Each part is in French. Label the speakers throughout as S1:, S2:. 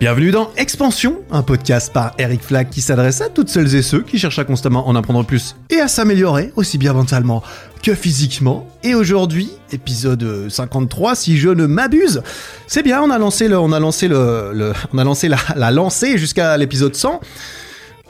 S1: Bienvenue dans Expansion, un podcast par Eric Flack qui s'adresse à toutes celles et ceux qui cherchent à constamment en apprendre plus et à s'améliorer aussi bien mentalement que physiquement. Et aujourd'hui, épisode 53, si je ne m'abuse, c'est bien, on a lancé le, on a lancé le, on a lancé la, la lancée jusqu'à l'épisode 100.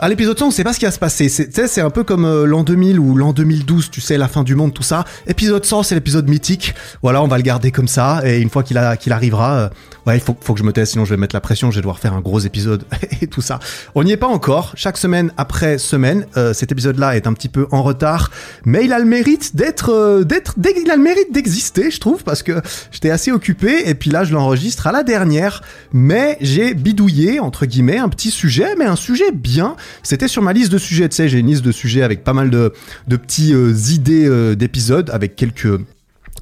S1: À l'épisode 100, on sait pas ce qui va se passer. C'est, un peu comme euh, l'an 2000 ou l'an 2012, tu sais, la fin du monde, tout ça. Épisode 100, c'est l'épisode mythique. Voilà, on va le garder comme ça. Et une fois qu'il, a, arrivera, euh, ouais, il faut, faut que je me taise, sinon je vais mettre la pression, je vais devoir faire un gros épisode et tout ça. On n'y est pas encore. Chaque semaine après semaine, euh, cet épisode-là est un petit peu en retard, mais il a le mérite d'être, euh, d'être, il a le mérite d'exister, je trouve, parce que j'étais assez occupé. Et puis là, je l'enregistre à la dernière. Mais j'ai bidouillé, entre guillemets, un petit sujet, mais un sujet bien. C'était sur ma liste de sujets, tu sais, j'ai une liste de sujets avec pas mal de, de petits euh, idées euh, d'épisodes, avec quelques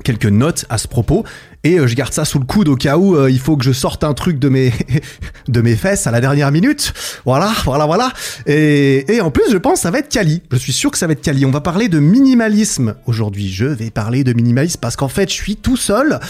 S1: quelques notes à ce propos et euh, je garde ça sous le coude au cas où il faut que je sorte un truc de mes de mes fesses à la dernière minute. Voilà, voilà, voilà. Et, et en plus, je pense que ça va être quali. Je suis sûr que ça va être quali. On va parler de minimalisme aujourd'hui. Je vais parler de minimalisme parce qu'en fait, je suis tout seul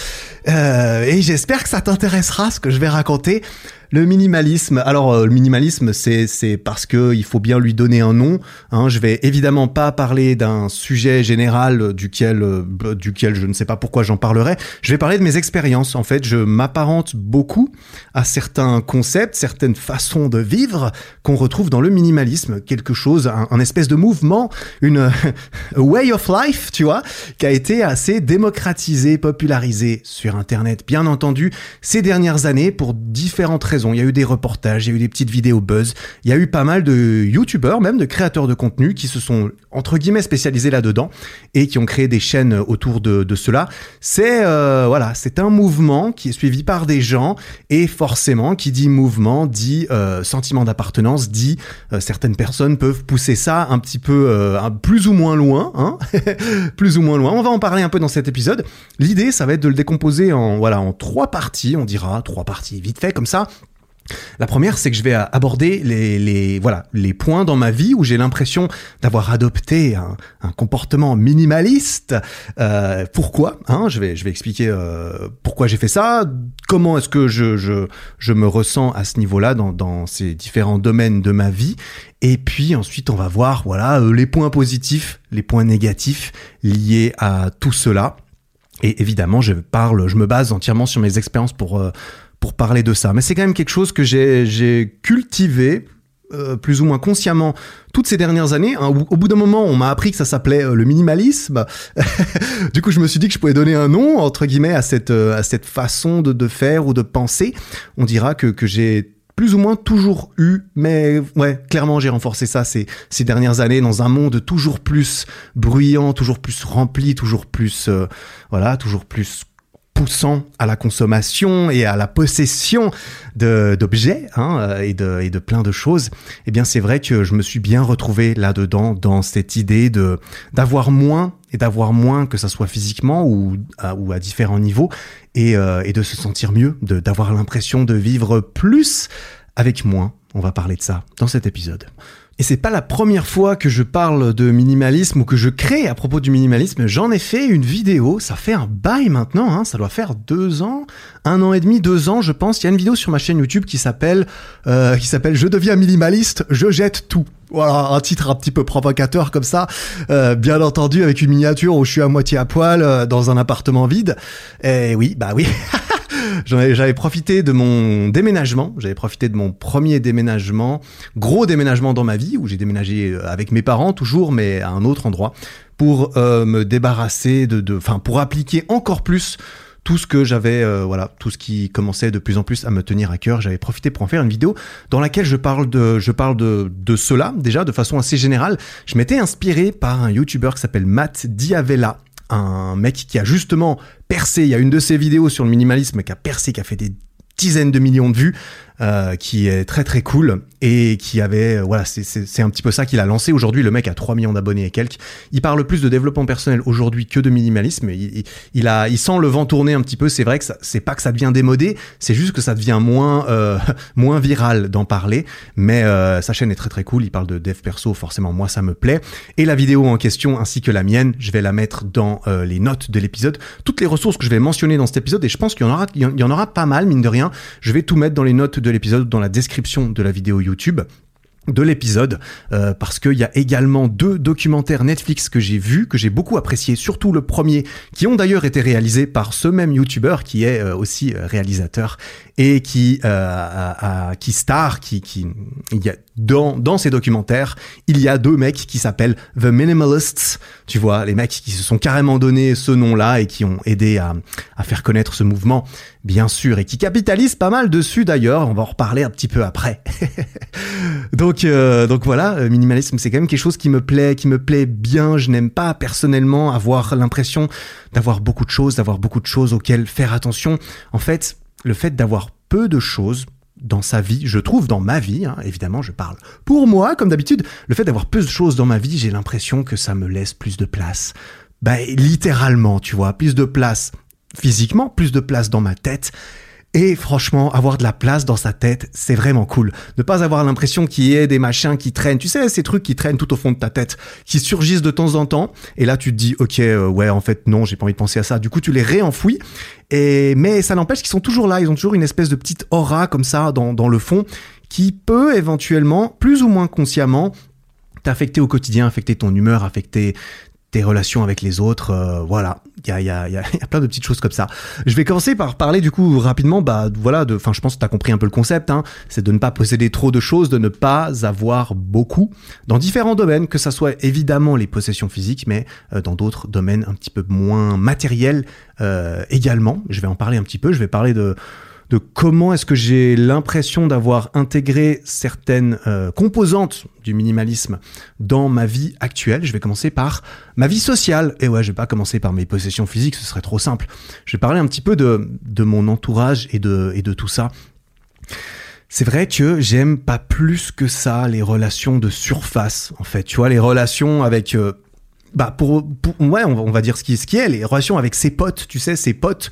S1: et j'espère que ça t'intéressera ce que je vais raconter. Le minimalisme. Alors, euh, le minimalisme, c'est parce que il faut bien lui donner un nom. Hein. Je vais évidemment pas parler d'un sujet général duquel euh, duquel je ne sais pas pourquoi j'en parlerai. Je vais parler de mes expériences. En fait, je m'apparente beaucoup à certains concepts, certaines façons de vivre qu'on retrouve dans le minimalisme. Quelque chose, un, un espèce de mouvement, une way of life, tu vois, qui a été assez démocratisé, popularisé sur Internet. Bien entendu, ces dernières années, pour différentes raisons. Il y a eu des reportages, il y a eu des petites vidéos buzz, il y a eu pas mal de youtubeurs, même de créateurs de contenu qui se sont, entre guillemets, spécialisés là-dedans et qui ont créé des chaînes autour de, cela. C'est, euh, voilà, c'est un mouvement qui est suivi par des gens et forcément, qui dit mouvement, dit euh, sentiment d'appartenance, dit euh, certaines personnes peuvent pousser ça un petit peu, plus ou moins loin, hein plus ou moins loin. On va en parler un peu dans cet épisode. L'idée, ça va être de le décomposer en voilà en trois parties, on dira trois parties vite fait comme ça. La première, c'est que je vais aborder les, voilà les points dans ma vie où j'ai l'impression d'avoir adopté un, comportement minimaliste. Euh, pourquoi hein, Je vais je vais expliquer euh, pourquoi j'ai fait ça. Comment est-ce que je, je me ressens à ce niveau-là dans dans ces différents domaines de ma vie. Et puis ensuite, on va voir voilà euh, les points positifs, les points négatifs liés à tout cela. Et évidemment, je parle, je me base entièrement sur mes expériences pour pour parler de ça. Mais c'est quand même quelque chose que j'ai cultivé euh, plus ou moins consciemment toutes ces dernières années. Hein, au, bout d'un moment, on m'a appris que ça s'appelait euh, le minimalisme. du coup, je me suis dit que je pouvais donner un nom entre guillemets à cette euh, à cette façon de, de faire ou de penser. On dira que que j'ai plus ou moins toujours eu, mais ouais, clairement j'ai renforcé ça ces, ces dernières années dans un monde toujours plus bruyant, toujours plus rempli, toujours plus, voilà, toujours plus poussant à la consommation et à la possession d'objets hein, euh, et, de, plein de choses, eh bien c'est vrai que je me suis bien retrouvé là-dedans dans cette idée de d'avoir moins et d'avoir moins que ça soit physiquement ou à, différents niveaux et, euh, et de se sentir mieux, d'avoir l'impression de vivre plus avec moins. On va parler de ça dans cet épisode. Et c'est pas la première fois que je parle de minimalisme ou que je crée à propos du minimalisme. J'en ai fait une vidéo, ça fait un bail maintenant, hein, ça doit faire deux ans, un an et demi, deux ans, je pense. Il y a une vidéo sur ma chaîne YouTube qui s'appelle, euh, qui s'appelle Je deviens minimaliste, je jette tout. Voilà, un titre un petit peu provocateur comme ça, euh, bien entendu avec une miniature où je suis à moitié à poil euh, dans un appartement vide. Et oui, bah oui. J'avais profité de mon déménagement, j'avais profité de mon premier déménagement, gros déménagement dans ma vie, où j'ai déménagé euh, avec mes parents toujours, mais à un autre endroit, pour euh, me débarrasser de, enfin, pour appliquer encore plus tout ce que j'avais, euh, voilà, tout ce qui commençait de plus en plus à me tenir à cœur. J'avais profité pour en faire une vidéo dans laquelle je parle de, je parle de, de cela déjà de façon assez générale. Je m'étais inspiré par un YouTuber qui s'appelle Matt Diavella, un mec qui a justement percé. Il y a une de ses vidéos sur le minimalisme qui a percé, qui a fait des dizaines de millions de vues, euh, qui est très très cool et qui avait euh, voilà c'est un petit peu ça qu'il a lancé. Aujourd'hui le mec a 3 millions d'abonnés et quelques. Il parle plus de développement personnel aujourd'hui que de minimalisme. Il, il, a il sent le vent tourner un petit peu. C'est vrai que c'est pas que ça devient démodé c'est juste que ça devient moins euh, moins viral d'en parler. Mais euh, sa chaîne est très très cool. Il parle de dev perso. Forcément moi ça me plaît. Et la vidéo en question ainsi que la mienne je vais la mettre dans euh, les notes de l'épisode. Toutes les ressources que je vais mentionner dans cet épisode et je pense qu'il y en aura il y en aura pas mal mine de rien je vais tout mettre dans les notes de de l'épisode, dans la description de la vidéo YouTube de l'épisode euh, parce qu'il y a également deux documentaires Netflix que j'ai vus, que j'ai beaucoup apprécié, surtout le premier, qui ont d'ailleurs été réalisés par ce même YouTuber qui est euh, aussi euh, réalisateur et qui a, qui star, qui qui il y a dans dans ces documentaires, il y a deux mecs qui s'appellent The Minimalists, tu vois, les mecs qui se sont carrément donné ce nom-là et qui ont aidé à à faire connaître ce mouvement, bien sûr, et qui capitalisent pas mal dessus d'ailleurs. On va en reparler un petit peu après. donc euh, donc voilà, minimalisme, c'est quand même quelque chose qui me plaît, qui me plaît bien. Je n'aime pas personnellement avoir l'impression d'avoir beaucoup de choses, d'avoir beaucoup de choses auxquelles faire attention. En fait, le fait d'avoir peu de choses dans sa vie, je trouve dans ma vie, hein, évidemment je parle pour moi comme d'habitude, le fait d'avoir peu de choses dans ma vie, j'ai l'impression que ça me laisse plus de place. Bah littéralement, tu vois, plus de place physiquement, plus de place dans ma tête et franchement, avoir de la place dans sa tête, c'est vraiment cool. Ne pas avoir l'impression qu'il y ait des machins qui traînent. Tu sais, ces trucs qui traînent tout au fond de ta tête, qui surgissent de temps en temps. Et là, tu te dis, ok, euh, ouais, en fait, non, j'ai pas envie de penser à ça. Du coup, tu les réenfouis. Et mais ça n'empêche qu'ils sont toujours là. Ils ont toujours une espèce de petite aura comme ça dans, dans le fond, qui peut éventuellement, plus ou moins consciemment, t'affecter au quotidien, affecter ton humeur, affecter tes relations avec les autres, euh, voilà, il y a, y, a, y a, plein de petites choses comme ça. Je vais commencer par parler du coup rapidement, bah voilà, enfin je pense que t'as compris un peu le concept, hein, c'est de ne pas posséder trop de choses, de ne pas avoir beaucoup dans différents domaines, que ça soit évidemment les possessions physiques, mais euh, dans d'autres domaines un petit peu moins matériels euh, également. Je vais en parler un petit peu, je vais parler de de comment est-ce que j'ai l'impression d'avoir intégré certaines euh, composantes du minimalisme dans ma vie actuelle. Je vais commencer par ma vie sociale. Et ouais, je vais pas commencer par mes possessions physiques, ce serait trop simple. Je vais parler un petit peu de, de mon entourage et de, et de tout ça. C'est vrai que j'aime pas plus que ça les relations de surface, en fait. Tu vois, les relations avec... Euh, bah pour, ouais on va, on va dire ce qui, ce qui est les relations avec ses potes tu sais ses potes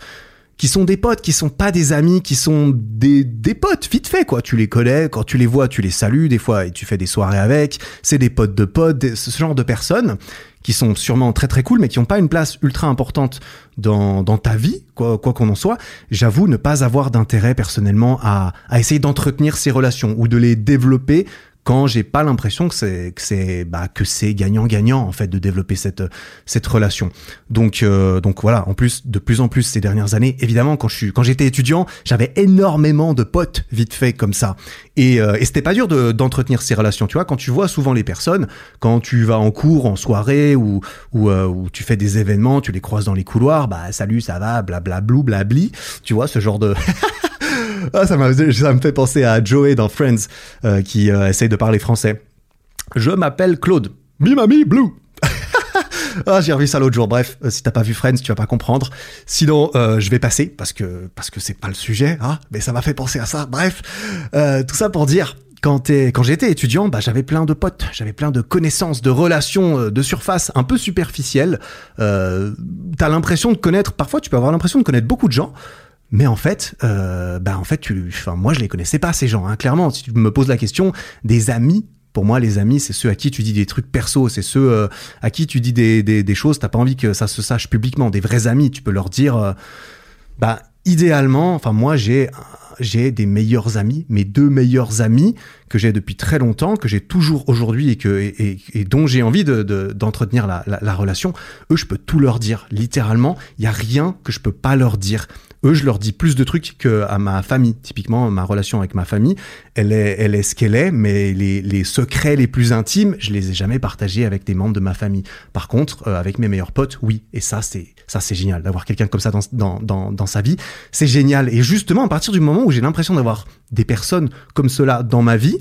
S1: qui sont des potes, qui sont pas des amis, qui sont des, des potes, vite fait, quoi. Tu les connais, quand tu les vois, tu les salues, des fois, et tu fais des soirées avec. C'est des potes de potes, ce genre de personnes qui sont sûrement très très cool, mais qui n'ont pas une place ultra importante dans, dans ta vie, quoi qu'on en soit. J'avoue ne pas avoir d'intérêt personnellement à, à essayer d'entretenir ces relations ou de les développer quand j'ai pas l'impression que c'est que c'est bah que c'est gagnant gagnant en fait de développer cette cette relation. Donc euh, donc voilà, en plus de plus en plus ces dernières années, évidemment quand je suis quand j'étais étudiant, j'avais énormément de potes vite fait comme ça. Et, euh, et c'était pas dur de d'entretenir ces relations, tu vois, quand tu vois souvent les personnes, quand tu vas en cours, en soirée ou ou, euh, ou tu fais des événements, tu les croises dans les couloirs, bah salut, ça va, blablablou, blabli, tu vois ce genre de ah, ça, ça me fait penser à Joey dans Friends euh, qui euh, essaye de parler français. Je m'appelle Claude. Mimami Blue. ah, j'ai revu ça l'autre jour. Bref, euh, si t'as pas vu Friends, tu vas pas comprendre. Sinon, je vais passer parce que parce que c'est pas le sujet, hein. Mais ça m'a fait penser à ça. Bref, tout ça pour dire. Quand, quand j'étais étudiant, bah, j'avais plein de potes, j'avais plein de connaissances, de relations de surface un peu superficielles. Euh, T'as l'impression de connaître, parfois tu peux avoir l'impression de connaître beaucoup de gens, mais en fait, euh, bah en fait, tu, enfin moi je les connaissais pas ces gens. Hein, clairement, si tu me poses la question des amis, pour moi les amis c'est ceux à qui tu dis des trucs perso, c'est ceux euh, à qui tu dis des, des, des choses, t'as pas envie que ça se sache publiquement. Des vrais amis, tu peux leur dire, euh, bah idéalement, enfin moi j'ai j'ai des meilleurs amis, mes deux meilleurs amis que j'ai depuis très longtemps, que j'ai toujours aujourd'hui et que et, dont j'ai envie de, d'entretenir la, la, la, relation. Eux, je peux tout leur dire, littéralement. Il y a rien que je peux pas leur dire eux, je leur dis plus de trucs que à ma famille. Typiquement, ma relation avec ma famille, elle est, elle est ce qu'elle est, mais les, les, secrets les plus intimes, je les ai jamais partagés avec des membres de ma famille. Par contre, euh, avec mes meilleurs potes, oui. Et ça, c'est ça, c'est génial d'avoir quelqu'un comme ça dans, dans, dans, dans sa vie. C'est génial. Et justement, à partir du moment où j'ai l'impression d'avoir des personnes comme cela dans ma vie,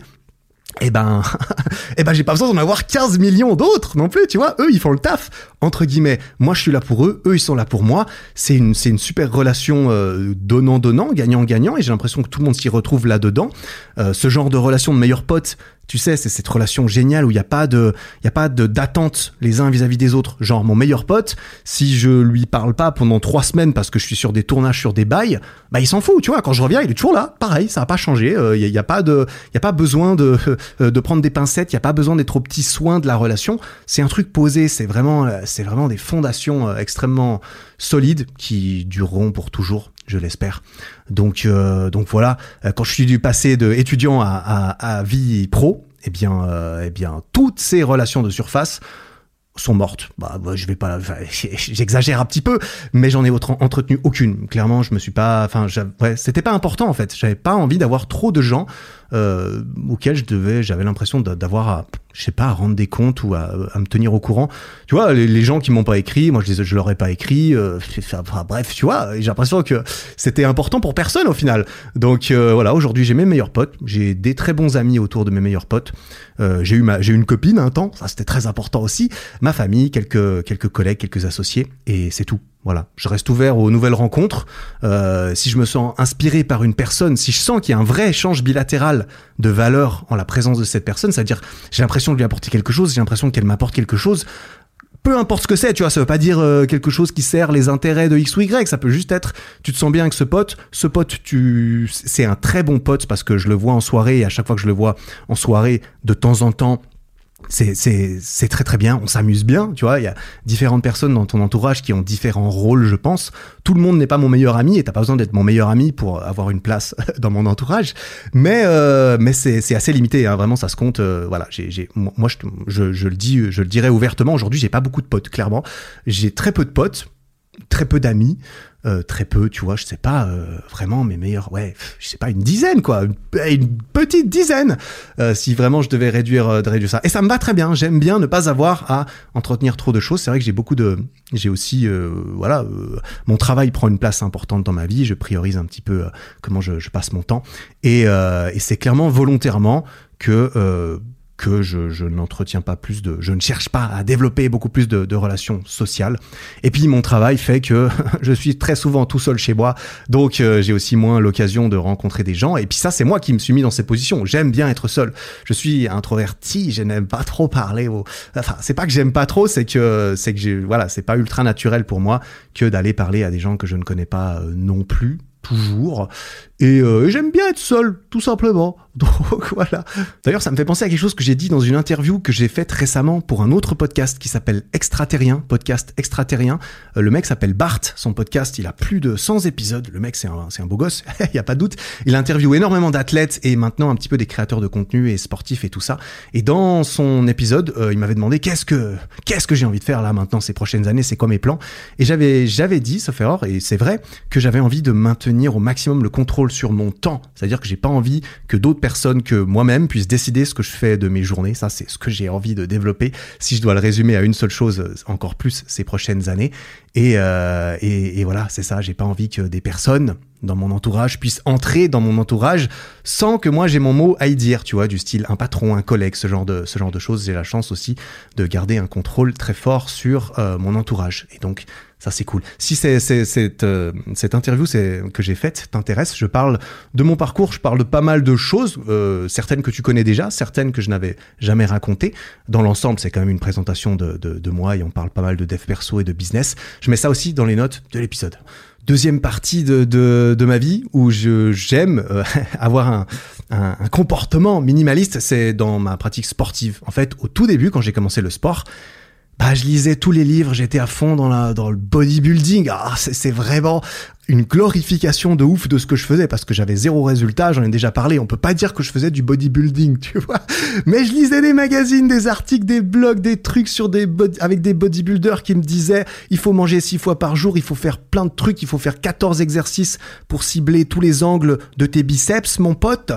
S1: eh ben, eh ben, j'ai pas besoin d'en avoir 15 millions d'autres non plus, tu vois. Eux, ils font le taf, entre guillemets. Moi, je suis là pour eux, eux, ils sont là pour moi. C'est une, c'est une super relation euh, donnant-donnant, gagnant-gagnant, et j'ai l'impression que tout le monde s'y retrouve là-dedans. Euh, ce genre de relation de meilleurs potes, tu sais, c'est cette relation géniale où il n'y a pas de, il a pas de d'attente les uns vis-à-vis des autres. Genre mon meilleur pote, si je lui parle pas pendant trois semaines parce que je suis sur des tournages, sur des bails, bah il s'en fout, tu vois. Quand je reviens, il est toujours là, pareil, ça a pas changé. Il euh, y, a, pas de, il a pas besoin de euh, de prendre des pincettes, il y a pas besoin d'être au petit soin de la relation. C'est un truc posé, c'est vraiment, euh, c'est vraiment des fondations extrêmement solides qui dureront pour toujours. je l'espère. Donc, donc voilà, quand je suis du passé de étudiant à, à, à vie pro, eh bien, eh bien, toutes ces relations de surface sont mortes. Bah, bah, je vais pas, j'exagère un petit peu, mais j'en ai entretenu aucune. Clairement, je me suis pas, enfin, ouais, c'était pas important en fait. J'avais pas envie d'avoir trop de gens euh, auxquels je devais, j'avais l'impression d'avoir à, je sais pas, à rendre des comptes ou à, me tenir au courant. Tu vois, les, gens qui m'ont pas écrit, moi je les, je leur ai pas écrit. Euh, enfin, bref, tu vois, j'ai l'impression que c'était important pour personne au final. Donc euh, voilà, aujourd'hui j'ai mes meilleurs potes, j'ai des très bons amis autour de mes meilleurs potes. Euh, j'ai eu ma, j'ai une copine un temps, ça c'était très important aussi. Ma famille, quelques quelques collègues, quelques associés, et c'est tout. Voilà, je reste ouvert aux nouvelles rencontres. Si je me sens inspiré par une personne, si je sens qu'il y a un vrai échange bilatéral de valeur en la présence de cette personne, c'est-à-dire j'ai l'impression de lui apporter quelque chose, j'ai l'impression qu'elle m'apporte quelque chose, peu importe ce que c'est, tu vois, ça veut pas dire euh, quelque chose qui sert les intérêts de X ou Y, ça peut juste être, tu te sens bien avec ce pote, ce pote, tu, c'est un très bon pote parce que je le vois en soirée et à chaque fois que je le vois en soirée, de temps en temps, c'est très très bien, on s'amuse bien, tu vois, il y a différentes personnes dans ton entourage qui ont différents rôles, je pense. Tout le monde n'est pas mon meilleur ami et t'as pas besoin d'être mon meilleur ami pour avoir une place dans mon entourage, mais euh, mais c'est assez limité, hein, vraiment ça se compte. Euh, voilà, j'ai moi je, je, je, le dis, je le dirais ouvertement. Aujourd'hui, j'ai pas beaucoup de potes, clairement. J'ai très peu de potes, très peu d'amis. Euh, très peu, tu vois, je sais pas euh, vraiment mes meilleurs, ouais, je sais pas une dizaine quoi, une, petite dizaine, euh, si vraiment je devais réduire, de réduire ça. Et ça me va très bien. J'aime bien ne pas avoir à entretenir trop de choses. C'est vrai que j'ai beaucoup de, j'ai aussi, voilà, mon travail prend une place importante dans ma vie. Je priorise un petit peu comment je, passe mon temps, et c'est clairement volontairement que que je, je n'entretiens pas plus de, je ne cherche pas à développer beaucoup plus de, relations sociales. Et puis mon travail fait que je suis très souvent tout seul chez moi, donc euh, j'ai aussi moins l'occasion de rencontrer des gens. Et puis ça, c'est moi qui me suis mis dans cette position. J'aime bien être seul. Je suis introverti, je n'aime pas trop parler. Au... Enfin, c'est pas que j'aime pas trop, c'est que c'est que voilà, c'est pas ultra naturel pour moi que d'aller parler à des gens que je ne connais pas euh, non plus toujours. Euh, et j'aime bien être seul, tout simplement. Donc voilà. D'ailleurs, ça me fait penser à quelque chose que j'ai dit dans une interview que j'ai faite récemment pour un autre podcast qui s'appelle Extraterrien, podcast Extraterrien. Euh, le mec s'appelle Bart, son podcast, il a plus de 100 épisodes. Le mec, c'est un, un beau gosse, il y a pas de doute. Il interviewe énormément d'athlètes et maintenant un petit peu des créateurs de contenu et sportifs et tout ça. Et dans son épisode, euh, il m'avait demandé qu'est-ce que qu'est-ce que j'ai envie de faire là maintenant ces prochaines années, c'est quoi mes plans? Et j'avais j'avais dit, sauf erreur, et c'est vrai que j'avais envie de maintenir au maximum le contrôle sur mon temps. C'est-à-dire que j'ai pas envie que d'autres personnes que moi-même puissent décider ce que je fais de mes journées. Ça, c'est ce que j'ai envie de développer. Si je dois le résumer à une seule chose, euh, encore plus ces prochaines années. Et, euh, et, et voilà, c'est ça. J'ai pas envie que des personnes dans mon entourage puissent entrer dans mon entourage sans que moi j'ai mon mot à y dire, tu vois, du style un patron, un collègue, ce genre de ce genre de choses. J'ai la chance aussi de garder un contrôle très fort sur euh, mon entourage. Et donc ça, c'est cool. Si c'est, euh, cette interview que j'ai faite t'intéresse, je parle de mon parcours, je parle de pas mal de choses, euh, certaines que tu connais déjà, certaines que je n'avais jamais racontées. Dans l'ensemble, c'est quand même une présentation de, de, de, moi et on parle pas mal de dev perso et de business. Je mets ça aussi dans les notes de l'épisode. Deuxième partie de, de, de ma vie où je, j'aime euh, avoir un, un comportement minimaliste, c'est dans ma pratique sportive. En fait, au tout début, quand j'ai commencé le sport, bah, je lisais tous les livres, j'étais à fond dans, la, dans le bodybuilding. Ah, c'est vraiment une glorification de ouf de ce que je faisais parce que j'avais zéro résultat, j'en ai déjà parlé. On peut pas dire que je faisais du bodybuilding, tu vois. Mais je lisais des magazines, des articles, des blogs, des trucs sur des avec des bodybuilders qui me disaient il faut manger six fois par jour, il faut faire plein de trucs, il faut faire 14 exercices pour cibler tous les angles de tes biceps, mon pote.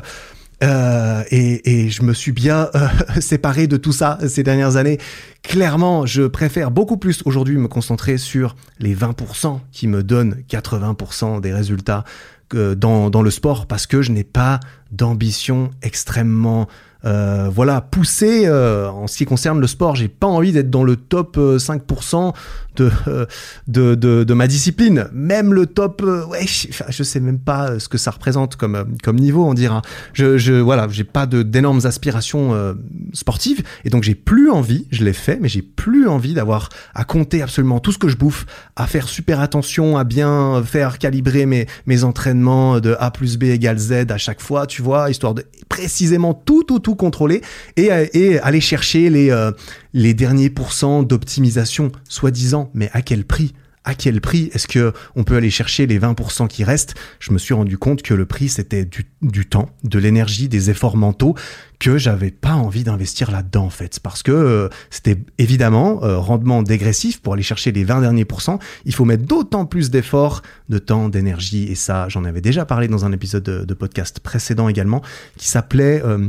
S1: Euh, et, je me suis bien euh, séparé de tout ça ces dernières années. Clairement, je préfère beaucoup plus aujourd'hui me concentrer sur les 20% qui me donnent 80% des résultats dans, le sport parce que je n'ai pas d'ambition extrêmement euh, voilà, poussée en ce qui concerne le sport. J'ai pas envie d'être dans le top 5% euh, de, ma discipline. Même le top, euh, ouais, je, sais même pas euh, ce que ça représente comme, niveau, on dira. Je, je voilà, j'ai pas d'énormes aspirations sportives et donc j'ai plus envie, je l'ai fait, mais j'ai plus envie d'avoir à compter absolument tout ce que je bouffe, à faire super attention, à bien faire calibrer mes, entraînements de A plus B égale Z à chaque fois, tu vois, histoire de précisément tout, tout, tout contrôler et, aller chercher les derniers pourcents d'optimisation, soi-disant, mais à quel prix? À quel prix? Est-ce que on peut aller chercher les 20% qui restent? Je me suis rendu compte que le prix c'était du, temps, de l'énergie, des efforts mentaux que j'avais pas envie d'investir là-dedans en fait. Parce que euh, c'était évidemment euh, rendement dégressif. Pour aller chercher les 20 derniers pourcents, il faut mettre d'autant plus d'efforts, de temps, d'énergie. Et ça j'en avais déjà parlé dans un épisode de, de podcast précédent également qui s'appelait euh,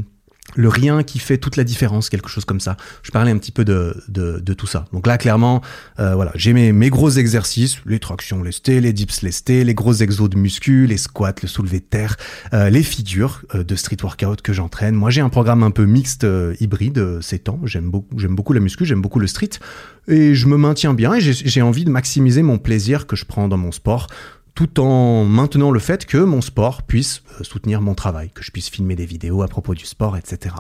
S1: le rien qui fait toute la différence, quelque chose comme ça. Je parlais un petit peu de, de, de tout ça. Donc là, clairement, euh, voilà, j'ai mes, mes gros exercices, les tractions lestées, les dips lestés, les gros exos de muscu, les squats, le soulevé de terre, euh, les figures euh, de street workout que j'entraîne. Moi, j'ai un programme un peu mixte, euh, hybride, euh, ces temps. J'aime beaucoup, j'aime beaucoup la muscu, j'aime beaucoup le street, et je me maintiens bien. Et j'ai j'ai envie de maximiser mon plaisir que je prends dans mon sport tout en maintenant le fait que mon sport puisse euh, soutenir mon travail, que je puisse filmer des vidéos à propos du sport, etc.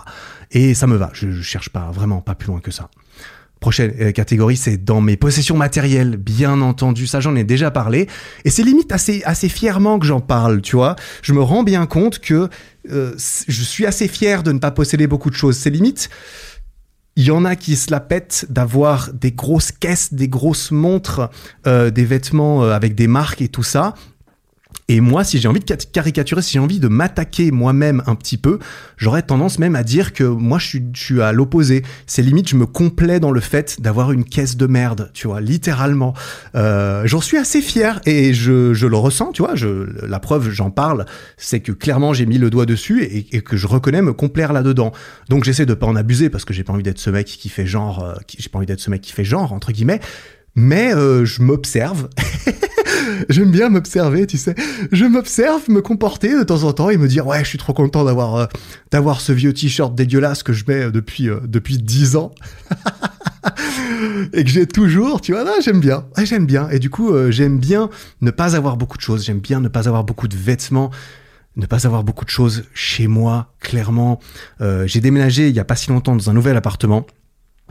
S1: Et ça me va, je, je cherche pas vraiment pas plus loin que ça. Prochaine euh, catégorie, c'est dans mes possessions matérielles, bien entendu, ça j'en ai déjà parlé, et c'est limite assez assez fièrement que j'en parle, tu vois. Je me rends bien compte que euh, je suis assez fier de ne pas posséder beaucoup de choses. C'est limite, il y en a qui se la pètent d'avoir des grosses caisses, des grosses montres, euh, des vêtements euh, avec des marques et tout ça. Et moi, si j'ai envie de caricaturer, si j'ai envie de m'attaquer moi-même un petit peu, j'aurais tendance même à dire que moi, je suis, je suis à l'opposé. C'est limite, je me complais dans le fait d'avoir une caisse de merde, tu vois, littéralement. Euh, j'en suis assez fier et je, je le ressens, tu vois. Je, la preuve, j'en parle, c'est que clairement, j'ai mis le doigt dessus et, que je reconnais me complaire là-dedans. Donc, j'essaie de pas en abuser parce que j'ai pas envie d'être ce mec qui fait genre, euh, j'ai pas envie d'être ce mec qui fait genre entre guillemets. Mais euh, je m'observe. J'aime bien m'observer, tu sais. Je m'observe, me comporter de temps en temps et me dire ouais, je suis trop content d'avoir euh, ce vieux t-shirt dégueulasse que je mets euh, depuis euh, depuis dix ans. et que j'ai toujours, tu vois, là, j'aime bien, j'aime bien. Et du coup, j'aime bien ne pas avoir beaucoup de choses, j'aime bien ne pas avoir beaucoup de vêtements, ne pas avoir beaucoup de choses chez moi, clairement. J'ai déménagé il y a pas si longtemps dans un nouvel appartement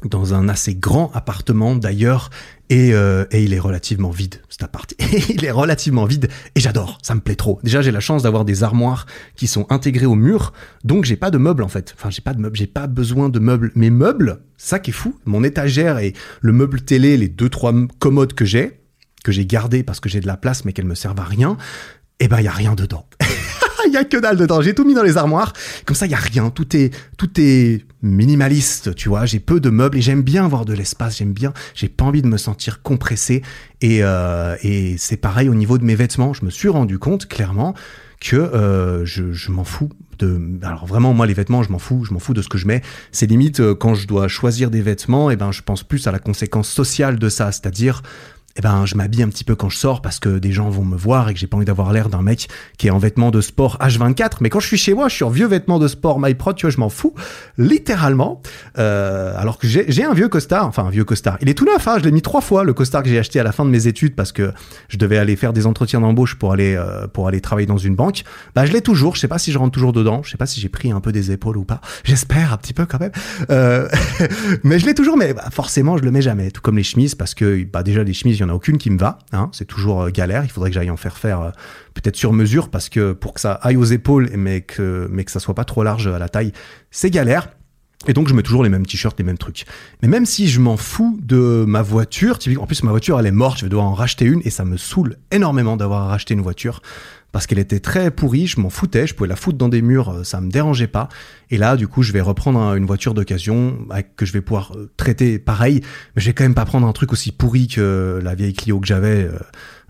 S1: dans un assez grand appartement d'ailleurs et, euh, et il est relativement vide cet appart il est relativement vide et j'adore ça me plaît trop. Déjà j'ai la chance d'avoir des armoires qui sont intégrées au mur donc j'ai pas de meubles en fait. Enfin j'ai pas de meubles j'ai pas besoin de meubles. Mes meubles ça qui est fou mon étagère et le meuble télé les deux trois commodes que j'ai que j'ai gardé parce que j'ai de la place mais qu'elles me servent à rien eh ben il y a rien dedans il y a que dalle dedans. J'ai tout mis dans les armoires. Comme ça, il y a rien. Tout est, tout est minimaliste, tu vois. J'ai peu de meubles et j'aime bien avoir de l'espace. J'aime bien. J'ai pas envie de me sentir compressé. Et, euh, et c'est pareil au niveau de mes vêtements. Je me suis rendu compte clairement que euh, je, je m'en fous de alors vraiment moi les vêtements je m'en fous je m'en fous de ce que je mets c'est limite euh, quand je dois choisir des vêtements et ben je pense plus à la conséquence sociale de ça c'est-à-dire eh ben, je m'habille un petit peu quand je sors parce que des gens vont me voir et que j'ai pas envie d'avoir l'air d'un mec qui est en vêtements de sport H24. Mais quand je suis chez moi, je suis en vieux vêtements de sport MyPro, tu vois, je m'en fous, littéralement. Euh, alors que j'ai un vieux costard, enfin un vieux costard. Il est tout neuf, hein, je l'ai mis trois fois, le costard que j'ai acheté à la fin de mes études parce que je devais aller faire des entretiens d'embauche pour aller euh, pour aller travailler dans une banque. Bah, je l'ai toujours. Je sais pas si je rentre toujours dedans. Je sais pas si j'ai pris un peu des épaules ou pas. J'espère un petit peu quand même. Euh, mais je l'ai toujours, mais bah, forcément, je le mets jamais. Tout comme les chemises parce que bah déjà les chemises, aucune qui me va. Hein, c'est toujours euh, galère. Il faudrait que j'aille en faire faire euh, peut-être sur mesure parce que pour que ça aille aux épaules, mais que mais que ça soit pas trop large à la taille, c'est galère. Et donc je mets toujours les mêmes t-shirts, les mêmes trucs. Mais même si je m'en fous de ma voiture, en plus ma voiture elle est morte, je vais devoir en racheter une et ça me saoule énormément d'avoir à racheter une voiture parce qu'elle était très pourrie, je m'en foutais, je pouvais la foutre dans des murs, euh, ça me dérangeait pas. Et là, du coup, je vais reprendre un- une voiture d'occasion que je vais pouvoir euh, traiter pareil, mais je vais quand même pas prendre un truc aussi pourri que la vieille Clio que j'avais.